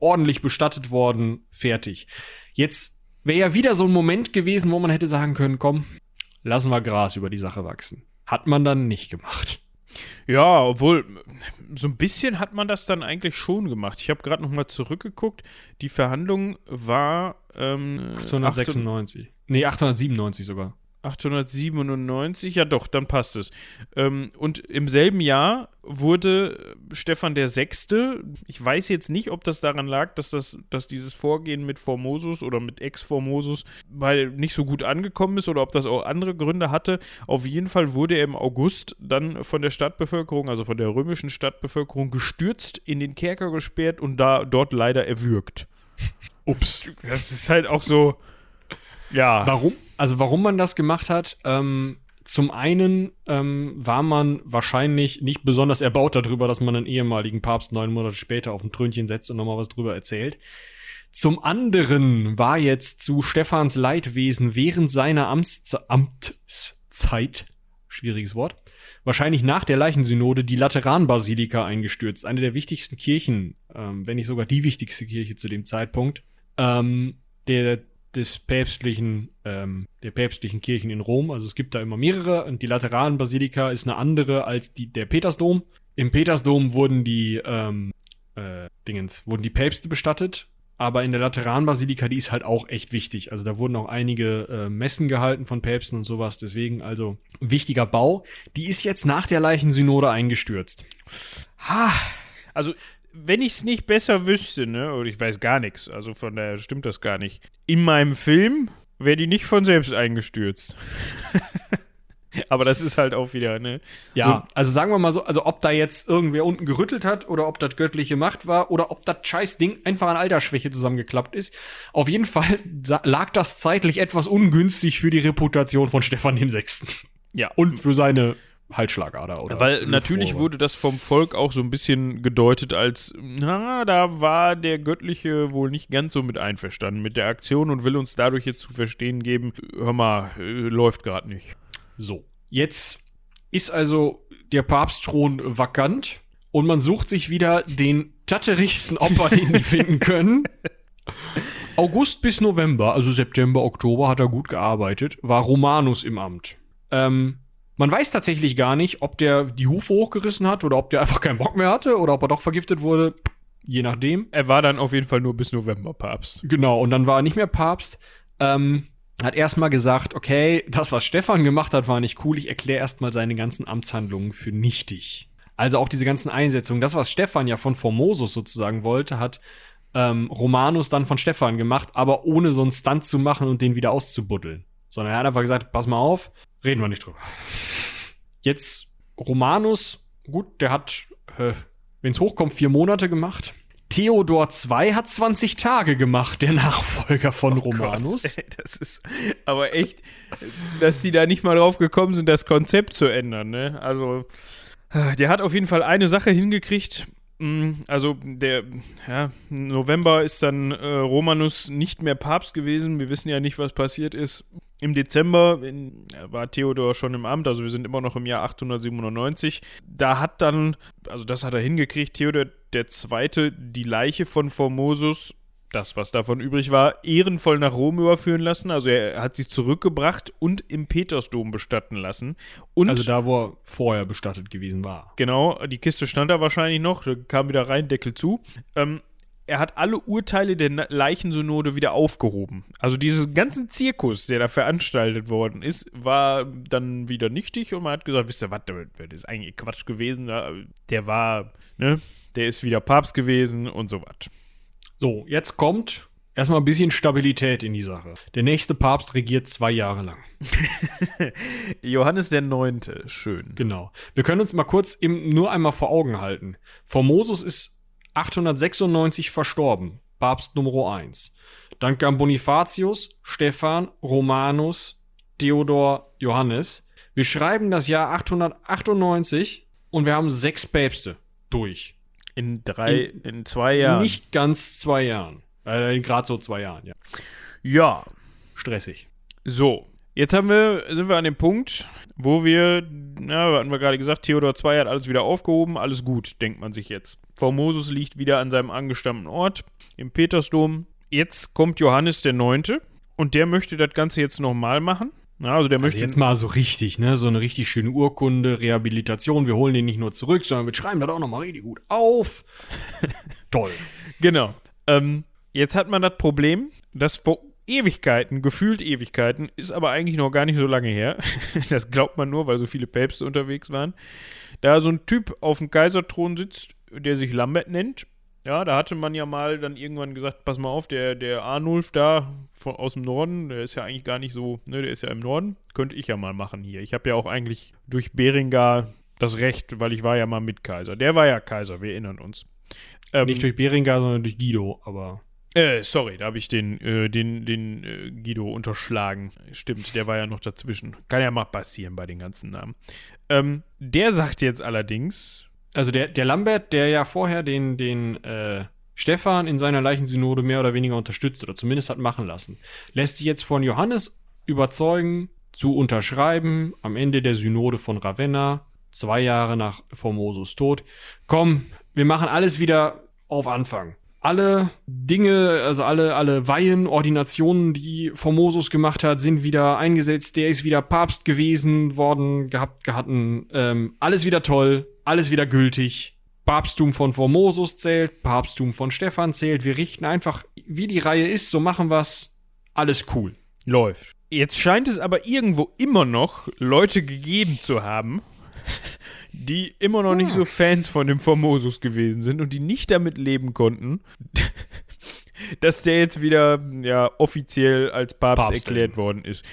ordentlich bestattet worden, fertig. Jetzt wäre ja wieder so ein Moment gewesen, wo man hätte sagen können, komm, lassen wir Gras über die Sache wachsen. Hat man dann nicht gemacht. Ja, obwohl, so ein bisschen hat man das dann eigentlich schon gemacht. Ich habe gerade noch mal zurückgeguckt. Die Verhandlung war ähm, 896. Nee, 897 sogar. 897, ja doch, dann passt es. Ähm, und im selben Jahr wurde Stefan der Sechste, ich weiß jetzt nicht, ob das daran lag, dass, das, dass dieses Vorgehen mit Formosus oder mit Ex-Formosus nicht so gut angekommen ist oder ob das auch andere Gründe hatte. Auf jeden Fall wurde er im August dann von der Stadtbevölkerung, also von der römischen Stadtbevölkerung, gestürzt, in den Kerker gesperrt und da dort leider erwürgt. Ups. Das ist halt auch so. Ja. Warum? Also warum man das gemacht hat, ähm, zum einen ähm, war man wahrscheinlich nicht besonders erbaut darüber, dass man einen ehemaligen Papst neun Monate später auf ein Trönchen setzt und nochmal was drüber erzählt. Zum anderen war jetzt zu Stephans Leidwesen während seiner Amtsze Amtszeit, schwieriges Wort, wahrscheinlich nach der Leichensynode die Lateranbasilika eingestürzt. Eine der wichtigsten Kirchen, ähm, wenn nicht sogar die wichtigste Kirche zu dem Zeitpunkt. Ähm, der des päpstlichen, ähm, der päpstlichen Kirchen in Rom. Also es gibt da immer mehrere und die Lateranbasilika ist eine andere als die, der Petersdom. Im Petersdom wurden die, ähm, äh, Dingens, wurden die Päpste bestattet, aber in der Lateranbasilika, die ist halt auch echt wichtig. Also da wurden auch einige äh, Messen gehalten von Päpsten und sowas. Deswegen also wichtiger Bau. Die ist jetzt nach der Leichensynode eingestürzt. Ha, also wenn ich es nicht besser wüsste, ne, oder ich weiß gar nichts, also von daher stimmt das gar nicht. In meinem Film wäre die nicht von selbst eingestürzt. Aber das ist halt auch wieder, ne? Ja, so. also sagen wir mal so, also ob da jetzt irgendwer unten gerüttelt hat oder ob das göttliche Macht war oder ob das scheiß Ding einfach an Altersschwäche zusammengeklappt ist. Auf jeden Fall lag das zeitlich etwas ungünstig für die Reputation von Stefan dem Sechsten. Ja. Und für seine Halsschlagader oder. Weil natürlich wurde das vom Volk auch so ein bisschen gedeutet als, na, da war der Göttliche wohl nicht ganz so mit einverstanden mit der Aktion und will uns dadurch jetzt zu verstehen geben, hör mal, äh, läuft gerade nicht. So, jetzt ist also der Papstthron vakant und man sucht sich wieder den tatterichsten Opfer, den die finden können. August bis November, also September, Oktober, hat er gut gearbeitet, war Romanus im Amt. Ähm, man weiß tatsächlich gar nicht, ob der die Hufe hochgerissen hat oder ob der einfach keinen Bock mehr hatte oder ob er doch vergiftet wurde. Je nachdem. Er war dann auf jeden Fall nur bis November Papst. Genau, und dann war er nicht mehr Papst. Ähm, hat erstmal gesagt, okay, das, was Stefan gemacht hat, war nicht cool. Ich erkläre erstmal seine ganzen Amtshandlungen für nichtig. Also auch diese ganzen Einsetzungen. Das, was Stefan ja von Formosus sozusagen wollte, hat ähm, Romanus dann von Stefan gemacht, aber ohne so einen Stunt zu machen und den wieder auszubuddeln. Sondern er hat einfach gesagt, pass mal auf, Reden wir nicht drüber. Jetzt Romanus, gut, der hat, äh, wenn es hochkommt, vier Monate gemacht. Theodor II hat 20 Tage gemacht, der Nachfolger von oh Romanus. Gott, ey, das ist aber echt, dass sie da nicht mal drauf gekommen sind, das Konzept zu ändern. Ne? Also, der hat auf jeden Fall eine Sache hingekriegt, Mm, also der ja, November ist dann äh, Romanus nicht mehr Papst gewesen. Wir wissen ja nicht, was passiert ist. Im Dezember in, war Theodor schon im Amt, also wir sind immer noch im Jahr 897. Da hat dann, also das hat er hingekriegt, Theodor II. die Leiche von Formosus das, was davon übrig war, ehrenvoll nach Rom überführen lassen. Also er hat sie zurückgebracht und im Petersdom bestatten lassen. Und also da, wo er vorher bestattet gewesen war. Genau, die Kiste stand da wahrscheinlich noch, kam wieder rein, Deckel zu. Ähm, er hat alle Urteile der Leichensynode wieder aufgehoben. Also diesen ganzen Zirkus, der da veranstaltet worden ist, war dann wieder nichtig und man hat gesagt, wisst ihr was, das ist eigentlich Quatsch gewesen. Der war, ne, der ist wieder Papst gewesen und so was. So, jetzt kommt erstmal ein bisschen Stabilität in die Sache. Der nächste Papst regiert zwei Jahre lang. Johannes der Neunte, schön. Genau. Wir können uns mal kurz eben nur einmal vor Augen halten. Formosus ist 896 verstorben, Papst Nummer 1. Dann kam Bonifatius, Stephan, Romanus, Theodor, Johannes. Wir schreiben das Jahr 898 und wir haben sechs Päpste durch. In drei, in, in zwei Jahren. Nicht ganz zwei Jahren. Äh, Gerade so zwei Jahren, ja. Ja. Stressig. So. Jetzt haben wir, sind wir an dem Punkt, wo wir, na, hatten wir gerade gesagt, Theodor II hat alles wieder aufgehoben, alles gut, denkt man sich jetzt. Formosus liegt wieder an seinem angestammten Ort im Petersdom. Jetzt kommt Johannes der Neunte und der möchte das Ganze jetzt nochmal machen. Ja, also der möchte Also jetzt mal so richtig, ne? So eine richtig schöne Urkunde, Rehabilitation. Wir holen den nicht nur zurück, sondern wir schreiben das auch nochmal richtig gut auf. Toll. Genau. Ähm, jetzt hat man das Problem, dass vor Ewigkeiten, gefühlt Ewigkeiten, ist aber eigentlich noch gar nicht so lange her. das glaubt man nur, weil so viele Päpste unterwegs waren. Da so ein Typ auf dem Kaiserthron sitzt, der sich Lambert nennt. Ja, da hatte man ja mal dann irgendwann gesagt, pass mal auf, der, der Arnulf da von, aus dem Norden, der ist ja eigentlich gar nicht so, ne, der ist ja im Norden, könnte ich ja mal machen hier. Ich habe ja auch eigentlich durch Beringar das Recht, weil ich war ja mal Mitkaiser. Der war ja Kaiser, wir erinnern uns. Ähm, Nicht durch Beringer, sondern durch Guido, aber. Äh, sorry, da habe ich den, äh, den, den äh, Guido unterschlagen. Stimmt, der war ja noch dazwischen. Kann ja mal passieren bei den ganzen Namen. Ähm, der sagt jetzt allerdings, Also der, der Lambert, der ja vorher den, den äh, Stefan in seiner Leichensynode mehr oder weniger unterstützt oder zumindest hat machen lassen, lässt sich jetzt von Johannes überzeugen, zu unterschreiben, am Ende der Synode von Ravenna, zwei Jahre nach Formosus Tod. Komm, wir machen alles wieder auf Anfang. Alle Dinge, also alle, alle Weihen, Ordinationen, die Formosus gemacht hat, sind wieder eingesetzt. Der ist wieder Papst gewesen worden, gehabt, gehatten. Ähm, alles wieder toll, alles wieder gültig. Papsttum von Formosus zählt, Papsttum von Stefan zählt. Wir richten einfach, wie die Reihe ist, so machen wir's. Alles cool. läuft. Jetzt scheint es aber irgendwo immer noch Leute gegeben zu haben, die immer noch nicht so Fans von dem Formosus gewesen sind und die nicht damit leben konnten, dass der jetzt wieder ja, offiziell als Papst, Papst erklärt worden ist.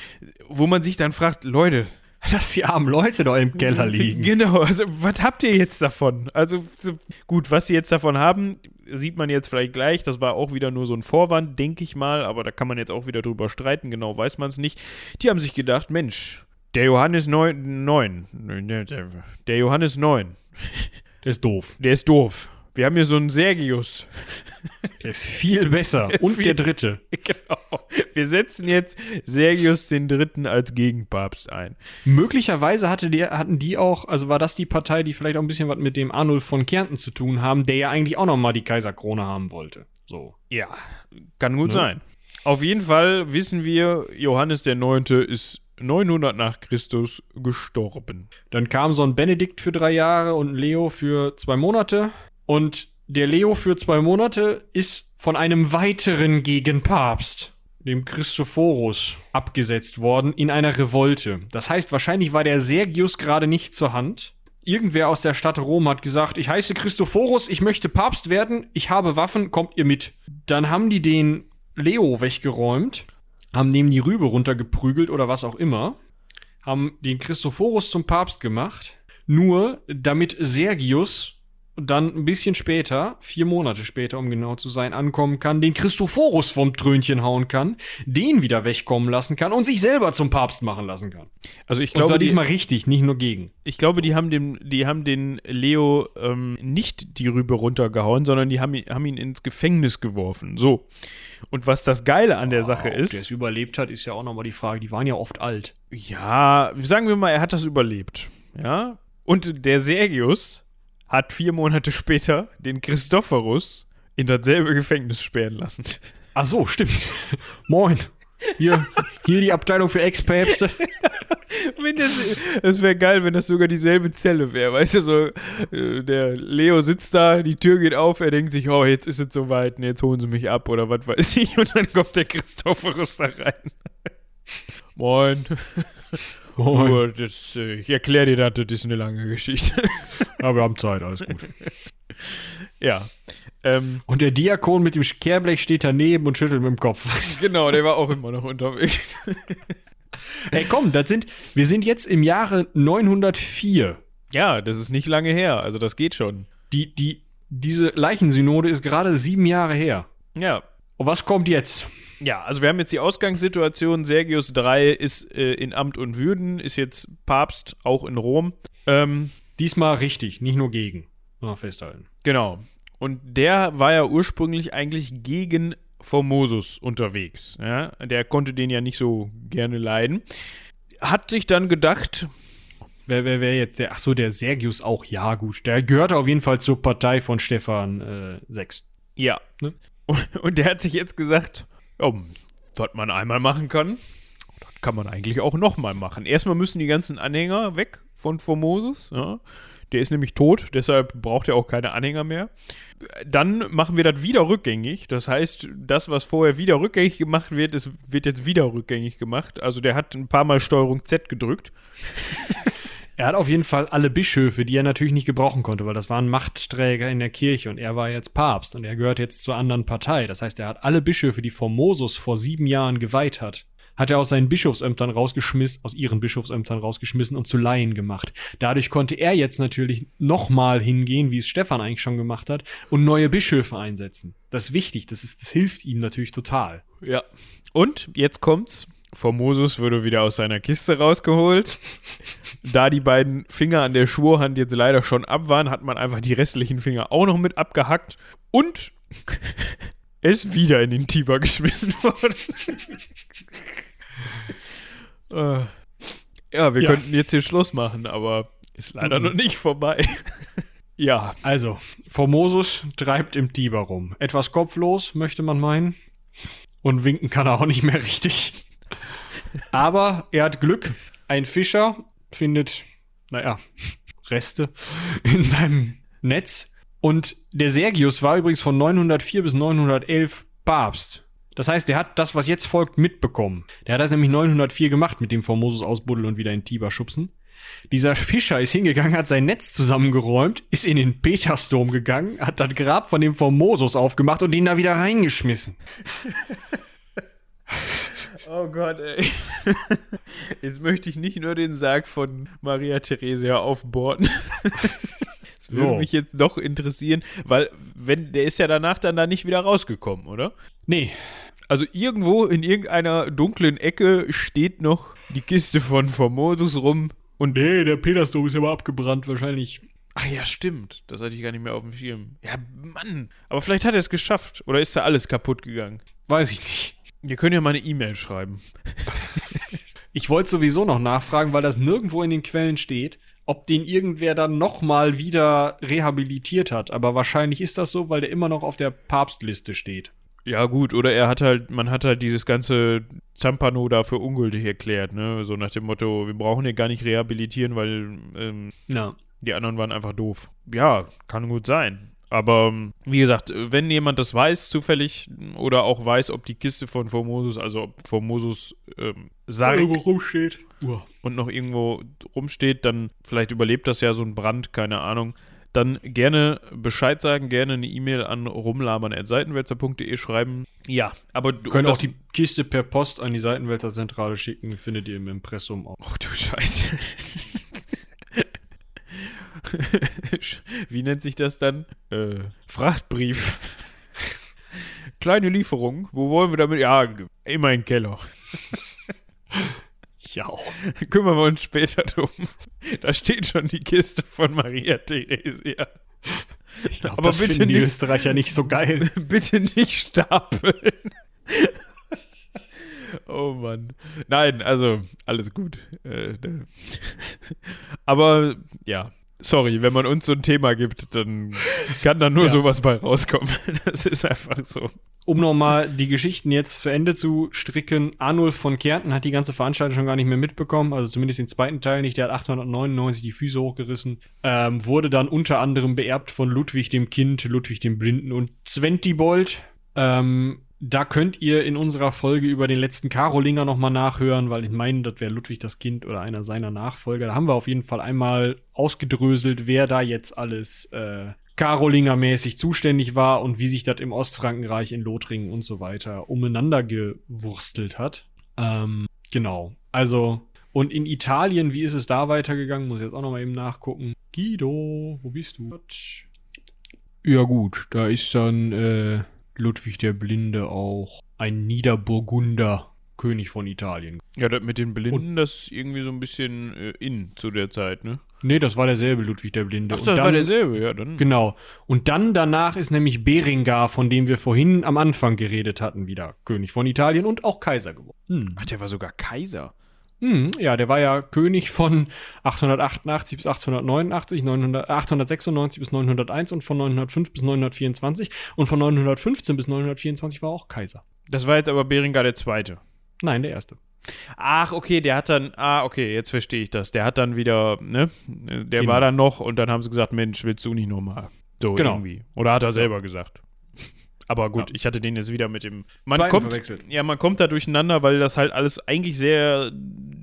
Wo man sich dann fragt, Leute, Dass die armen Leute da im Keller liegen. Genau, also was habt ihr jetzt davon? Also so, gut, was sie jetzt davon haben, sieht man jetzt vielleicht gleich. Das war auch wieder nur so ein Vorwand, denke ich mal, aber da kann man jetzt auch wieder drüber streiten, genau weiß man es nicht. Die haben sich gedacht, Mensch, der Johannes 9, 9 der Johannes 9, Der ist doof. der ist doof. Wir haben hier so einen Sergius. Der ist viel besser. ist Und viel- der dritte. genau. Wir setzen jetzt Sergius den Dritten als Gegenpapst ein. Möglicherweise hatte der, hatten die auch, also war das die Partei, die vielleicht auch ein bisschen was mit dem Arnulf von Kärnten zu tun haben, der ja eigentlich auch noch mal die Kaiserkrone haben wollte. So. Ja, kann gut Ne? sein. Auf jeden Fall wissen wir, Johannes der Neunte ist 900 nach Christus gestorben. Dann kam so ein Benedikt für drei Jahre und ein Leo für zwei Monate. Und der Leo für zwei Monate ist von einem weiteren Gegenpapst, dem Christophorus, abgesetzt worden in einer Revolte. Das heißt, wahrscheinlich war der Sergius gerade nicht zur Hand. Irgendwer aus der Stadt Rom hat gesagt, ich heiße Christophorus, ich möchte Papst werden, ich habe Waffen, kommt ihr mit. Dann haben die den Leo weggeräumt, haben neben die Rübe runtergeprügelt oder was auch immer haben den Christophorus zum Papst gemacht, nur damit Sergius dann ein bisschen später, vier Monate später, um genau zu sein, ankommen kann, den Christophorus vom Trönchen hauen kann, den wieder wegkommen lassen kann und sich selber zum Papst machen lassen kann. Also ich Und zwar glaube, die, diesmal richtig, nicht nur gegen. ich glaube, die haben dem, die haben den Leo ähm, nicht die Rübe runtergehauen, sondern die haben, ihn- haben ihn ins Gefängnis geworfen. So. Und was das Geile an der Sache Ob der es ist, überlebt hat, ist ja auch nochmal die Frage. Die waren ja oft alt. ja, sagen wir mal, er hat das überlebt. Ja. Und der Sergius hat vier Monate später den Christophorus in dasselbe Gefängnis sperren lassen. Ach so, stimmt. Moin. Hier, hier die Abteilung für Ex-Päpste. Es wäre geil, wenn das sogar dieselbe Zelle wäre. Weißt du, so, äh, der Leo sitzt da, die Tür geht auf, er denkt sich, oh, jetzt ist es soweit, und jetzt holen sie mich ab oder was weiß ich. Und dann kommt der Christophorus da rein. Moin. Du, das, äh, ich erkläre dir das, das ist eine lange Geschichte. Ja, wir haben Zeit, alles gut. ja. Ähm, Und der Diakon mit dem Kehrblech steht daneben und schüttelt mit dem Kopf. genau, der war auch immer noch unterwegs. Ey, komm, das sind, wir sind jetzt im Jahre 904. ja, das ist nicht lange her, also das geht schon. Die, die, diese Leichensynode ist gerade sieben Jahre her. Ja, Und was kommt jetzt? Ja, also wir haben jetzt die Ausgangssituation. Sergius III ist äh, in Amt und Würden, ist jetzt Papst, auch in Rom. Ähm, Diesmal richtig, nicht nur gegen. Mal festhalten. genau. Und der war ja ursprünglich eigentlich gegen Formosus unterwegs. Ja? Der konnte den ja nicht so gerne leiden. Hat sich dann gedacht, Wer, wer, wer jetzt der? Achso, der Sergius auch. Ja, gut. Der gehörte auf jeden Fall zur Partei von Stefan äh, 6. Ja. Ne? Und, und, der hat sich jetzt gesagt, oh, was man einmal machen kann, das kann man eigentlich auch nochmal machen. Erstmal müssen die ganzen Anhänger weg von Formosus. Ja. Der ist nämlich tot, deshalb braucht er auch keine Anhänger mehr. Dann machen wir das wieder rückgängig. Das heißt, das, was vorher wieder rückgängig gemacht wird, ist, wird jetzt wieder rückgängig gemacht. Also der hat ein paar Mal Steuerung Z gedrückt. Er hat auf jeden Fall alle Bischöfe, die er natürlich nicht gebrauchen konnte, weil das waren Machtträger in der Kirche und er war jetzt Papst und er gehört jetzt zur anderen Partei. Das heißt, er hat alle Bischöfe, die Formosus vor sieben Jahren geweiht hat, hat er aus seinen Bischofsämtern rausgeschmissen, aus ihren Bischofsämtern rausgeschmissen und zu Laien gemacht. Dadurch konnte er jetzt natürlich nochmal hingehen, wie es Stefan eigentlich schon gemacht hat, und neue Bischöfe einsetzen. Das ist wichtig, das, ist, das hilft ihm natürlich total. Ja. Und jetzt kommt's. Formosus wurde wieder aus seiner Kiste rausgeholt. da die beiden Finger an der Schwurhand jetzt leider schon ab waren, hat man einfach die restlichen Finger auch noch mit abgehackt und er ist wieder in den Tiber geschmissen worden. äh, ja, wir ja. könnten jetzt hier Schluss machen, aber ist leider mhm. noch nicht vorbei. ja. Also, Formosus treibt im Tiber rum. Etwas kopflos, möchte man meinen. Und winken kann er auch nicht mehr richtig. Aber er hat Glück. Ein Fischer findet, naja, Reste in seinem Netz. Und der Sergius war übrigens von 904 bis 911 Papst. Das heißt, der hat das, was jetzt folgt, mitbekommen. Der hat das nämlich 904 gemacht mit dem Formosus ausbuddeln und wieder in Tiber schubsen. Dieser Fischer ist hingegangen, hat sein Netz zusammengeräumt, ist in den Petersdom gegangen, hat das Grab von dem Formosus aufgemacht und ihn da wieder reingeschmissen. Oh Gott, ey. Jetzt möchte ich nicht nur den Sarg von Maria Theresia aufbohren. Das so. würde mich jetzt doch interessieren, weil wenn der ist ja danach dann da nicht wieder rausgekommen, oder? Nee. Also irgendwo in irgendeiner dunklen Ecke steht noch die Kiste von Formosus rum. Und nee, der Petersdom ist aber abgebrannt, wahrscheinlich. Ach ja, stimmt. Das hatte ich gar nicht mehr auf dem Schirm. Ja, Mann. Aber vielleicht hat er es geschafft. Oder ist da alles kaputt gegangen? Weiß ich nicht. Ihr könnt ja mal eine E-Mail schreiben. ich wollte sowieso noch nachfragen, weil das nirgendwo in den Quellen steht, ob den irgendwer dann nochmal wieder rehabilitiert hat. Aber wahrscheinlich ist das so, weil der immer noch auf der Papstliste steht. Ja, gut, oder er hat halt, man hat halt dieses ganze Zampano da für ungültig erklärt, ne? So nach dem Motto, wir brauchen den gar nicht rehabilitieren, weil ähm, die anderen waren einfach doof. Ja, kann gut sein. Aber wie gesagt, wenn jemand das weiß, zufällig, oder auch weiß, ob die Kiste von Formosus, also ob Formosus ähm, Sarg irgendwo rumsteht und noch irgendwo rumsteht, dann vielleicht überlebt das ja so ein Brand, keine Ahnung. Dann gerne Bescheid sagen, gerne eine E-Mail an rumlabern.seitenwälzer.de schreiben. Ja, aber du könnt auch die Kiste per Post an die Seitenwälzer-Zentrale schicken, findet ihr im Impressum auch. Oh du Scheiße. Wie nennt sich das dann? Äh, Frachtbrief. Kleine Lieferung. Wo wollen wir damit? Ja, immer in den Keller. ja. Kümmern wir uns später drum. Da steht schon die Kiste von Maria Theresia. Ich glaub, Aber das bitte die nicht, Österreicher nicht so geil. bitte nicht stapeln. Oh Mann. Nein, also alles gut. Äh, aber ja, sorry, wenn man uns so ein Thema gibt, dann kann da nur ja. sowas bei rauskommen. Das ist einfach so. Um nochmal die Geschichten jetzt zu Ende zu stricken, Arnulf von Kärnten hat die ganze Veranstaltung schon gar nicht mehr mitbekommen, also zumindest den zweiten Teil nicht. Der hat 899 die Füße hochgerissen, ähm, wurde dann unter anderem beerbt von Ludwig dem Kind, Ludwig dem Blinden und Zwentibold. Ähm, da könnt ihr in unserer Folge über den letzten Karolinger nochmal nachhören, weil ich meine, das wäre Ludwig das Kind oder einer seiner Nachfolger. Da haben wir auf jeden Fall einmal ausgedröselt, wer da jetzt alles äh, Karolinger-mäßig zuständig war und wie sich das im Ostfrankenreich in Lothringen und so weiter umeinander gewurstelt hat. Ähm, genau. Also, und in Italien, wie ist es da weitergegangen? Muss ich jetzt auch nochmal eben nachgucken. Guido, wo bist du? Ja, gut, da ist dann, äh, Ludwig der Blinde auch ein Niederburgunder König von Italien. Ja, das mit den Blinden, das ist irgendwie so ein bisschen äh, in zu der Zeit, ne? Nee, das war derselbe Ludwig der Blinde. Ach, Und das war dann- derselbe, ja, dann. Genau. Und dann danach ist nämlich Berengar, von dem wir vorhin am Anfang geredet hatten, wieder König von Italien und auch Kaiser geworden. Hm. Ach, der war sogar Kaiser. Hm, ja, der war ja König von 888 bis 889, 900, 896 bis 901 und von 905 bis 924 und von 915 bis 924 war er auch Kaiser. Das war jetzt aber Berengar der Zweite. Nein, der erste. Ach, okay, der hat dann, ah, okay, jetzt verstehe ich das. Der hat dann wieder, ne, der Genau. war dann noch und dann haben sie gesagt, Mensch, willst du nicht nochmal? So Genau. irgendwie. Oder hat er selber gesagt. Aber gut, Ja. ich hatte den jetzt wieder mit dem. Man Zweiten kommt, ja, man kommt da durcheinander, weil das halt alles eigentlich sehr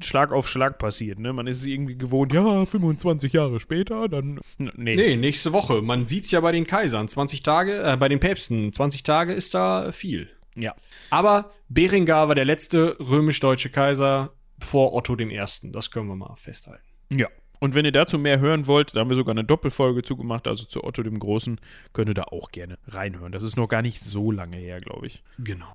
Schlag auf Schlag passiert. Ne? Man ist irgendwie gewohnt, ja, 25 Jahre später, dann. Nee. Nee, nächste Woche. Man sieht's ja bei den Kaisern. 20 Tage, äh, bei den Päpsten. 20 Tage ist da viel. Ja. Aber Berengar war der letzte römisch-deutsche Kaiser vor Otto I. Das können wir mal festhalten. Ja. Und wenn ihr dazu mehr hören wollt, da haben wir sogar eine Doppelfolge zugemacht, also zu Otto dem Großen, könnt ihr da auch gerne reinhören. Das ist noch gar nicht so lange her, glaube ich. Genau.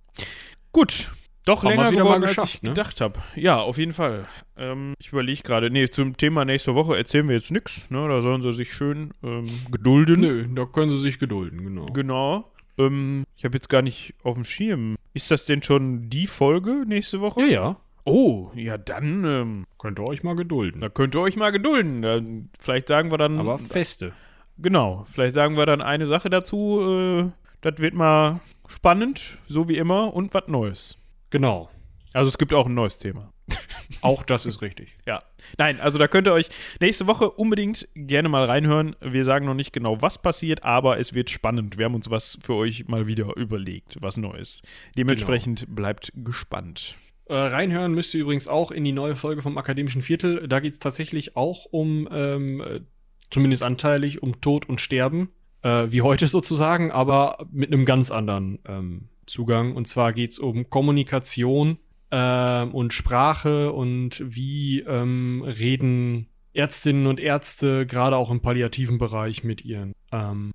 Gut. Doch Haben länger geworden, mal als ich ne? gedacht habe. Ja, auf jeden Fall. Ähm, ich überlege gerade, nee, zum Thema nächste Woche erzählen wir jetzt nichts. Ne? Da sollen sie sich schön ähm, gedulden. Nö, da können sie sich gedulden, genau. Genau. Ähm, ich habe jetzt gar nicht auf dem Schirm. Ist das denn schon die Folge nächste Woche? Ja, ja. Oh, ja, dann, ähm, Könnt ihr euch mal gedulden. da könnt ihr euch mal gedulden. Dann, vielleicht sagen wir dann. Aber feste. Genau, vielleicht sagen wir dann eine Sache dazu. Äh, das wird mal spannend, so wie immer, und was Neues. Genau. Also es gibt auch ein neues Thema. Auch das ist richtig. Ja. Nein, also da könnt ihr euch nächste Woche unbedingt gerne mal reinhören. Wir sagen noch nicht genau, was passiert, aber es wird spannend. Wir haben uns was für euch mal wieder überlegt, was Neues. Dementsprechend bleibt gespannt. Äh, reinhören müsst ihr übrigens auch in die neue Folge vom Akademischen Viertel. Da geht es tatsächlich auch um, ähm, äh, zumindest anteilig, um Tod und Sterben. Äh, wie heute sozusagen, aber mit einem ganz anderen ähm, Zugang. Und zwar geht es um Kommunikation ähm, und Sprache und wie ähm, reden Ärztinnen und Ärzte, gerade auch im palliativen Bereich, mit ihren ähm,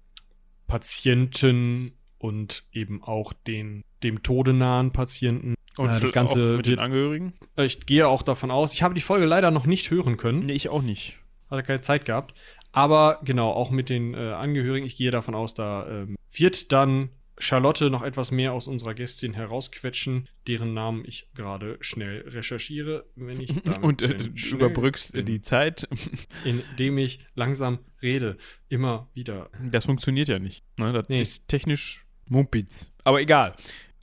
Patienten und eben auch den dem Tode nahen Patienten. Und Äh, das Ganze mit den Angehörigen? Ich gehe auch davon aus, ich habe die Folge leider noch nicht hören können, Nee, ich auch nicht. hatte keine Zeit gehabt. Aber genau, auch mit den äh, Angehörigen, ich gehe davon aus, da ähm, wird dann Charlotte noch etwas mehr aus unserer Gästin herausquetschen, deren Namen ich gerade schnell recherchiere, wenn ich Und äh, schnell überbrückst bin, die Zeit. indem ich langsam rede, immer wieder. Das funktioniert ja nicht. Ne? Das Nee. ist technisch Mumpitz. Aber egal.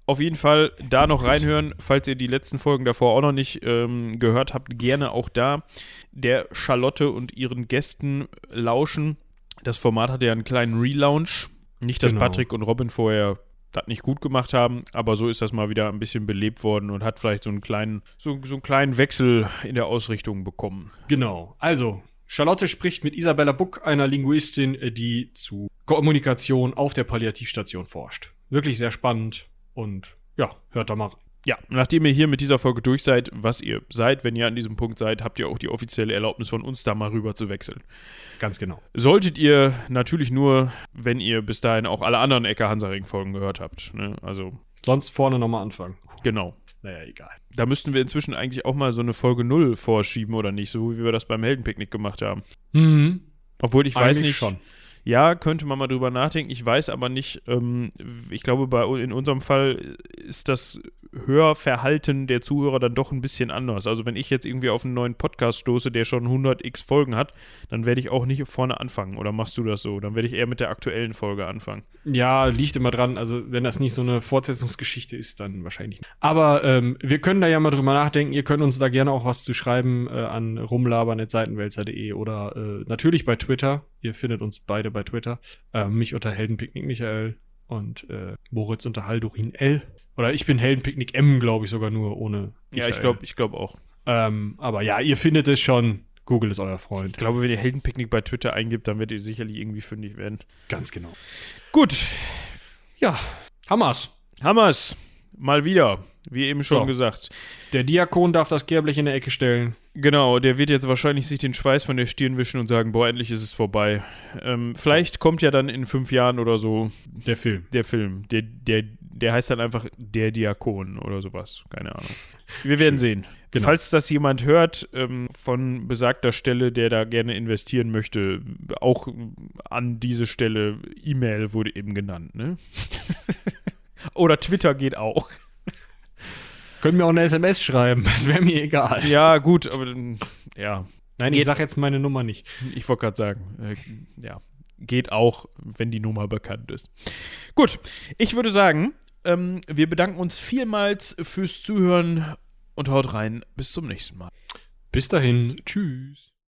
Auf jeden Fall da noch reinhören, falls ihr die letzten Folgen davor auch noch nicht ähm, gehört habt, gerne auch da der Charlotte und ihren Gästen lauschen. Das Format hatte ja einen kleinen Relaunch. Nicht, dass Genau. Patrick und Robin vorher das nicht gut gemacht haben, aber so ist das mal wieder ein bisschen belebt worden und hat vielleicht so einen kleinen, so, so einen kleinen Wechsel in der Ausrichtung bekommen. Genau. Also, Charlotte spricht mit Isabella Buck, einer Linguistin, die zu Kommunikation auf der Palliativstation forscht. Wirklich sehr spannend und ja, hört da mal rein. Ja, nachdem ihr hier mit dieser Folge durch seid, was ihr seid, wenn ihr an diesem Punkt seid, habt ihr auch die offizielle Erlaubnis von uns, da mal rüber zu wechseln. Ganz genau. Solltet ihr natürlich nur, wenn ihr bis dahin auch alle anderen Ecke Hansaring-Folgen gehört habt. Ne? Also, Sonst vorne nochmal anfangen. genau. Naja, egal. Da müssten wir inzwischen eigentlich auch mal so eine Folge 0 vorschieben, oder nicht? So wie wir das beim Heldenpicknick gemacht haben. Mhm. Obwohl ich weiß Eigentlich nicht. schon. Ja, könnte man mal drüber nachdenken. Ich weiß aber nicht, ähm, ich glaube, bei, in unserem Fall ist das Hörverhalten der Zuhörer dann doch ein bisschen anders. Also wenn ich jetzt irgendwie auf einen neuen Podcast stoße, der schon 100 x Folgen hat, dann werde ich auch nicht vorne anfangen. Oder machst du das so? Dann werde ich eher mit der aktuellen Folge anfangen. Ja, liegt immer dran. Also, wenn das nicht so eine Fortsetzungsgeschichte ist, dann wahrscheinlich nicht. Aber ähm, wir können da ja mal drüber nachdenken. Ihr könnt uns da gerne auch was zu schreiben äh, an rumlabern.seitenwälzer.de oder äh, natürlich bei Twitter. Ihr findet uns beide bei Twitter. Äh, mich unter Heldenpicknick Michael und äh, Moritz unter Haldurin L. Oder ich bin Heldenpicknick M, glaube ich sogar nur ohne. Ja, ich Michael. glaube ich glaub auch. Ähm, aber ja, ihr findet es schon. Google ist euer Freund. Ich glaube, wenn ihr Heldenpicknick bei Twitter eingibt, dann werdet ihr sicherlich irgendwie fündig werden. Ganz genau. Gut, Ja, Hammers. Hammers. Mal wieder. Wie eben schon So. gesagt. Der Diakon darf das Gerblech in der Ecke stellen. Genau, der wird jetzt wahrscheinlich sich den Schweiß von der Stirn wischen und sagen, boah, endlich ist es vorbei. Ähm, vielleicht kommt ja dann in fünf Jahren oder so Der Film. der Film. Der, der, der heißt dann einfach der Diakon oder sowas. Keine Ahnung. Wir werden sehen. Genau. Falls das jemand hört ähm, von besagter Stelle, der da gerne investieren möchte, auch an diese Stelle, E-Mail wurde eben genannt, ne? oder Twitter geht auch. Können mir auch eine SMS schreiben, das wäre mir egal. Ja, gut, aber ja, Nein, ich sag jetzt meine Nummer nicht. ich wollte gerade sagen, äh, ja, geht auch, wenn die Nummer bekannt ist. Gut, ich würde sagen, ähm, wir bedanken uns vielmals fürs Zuhören und haut rein. Bis zum nächsten Mal. Bis dahin, tschüss.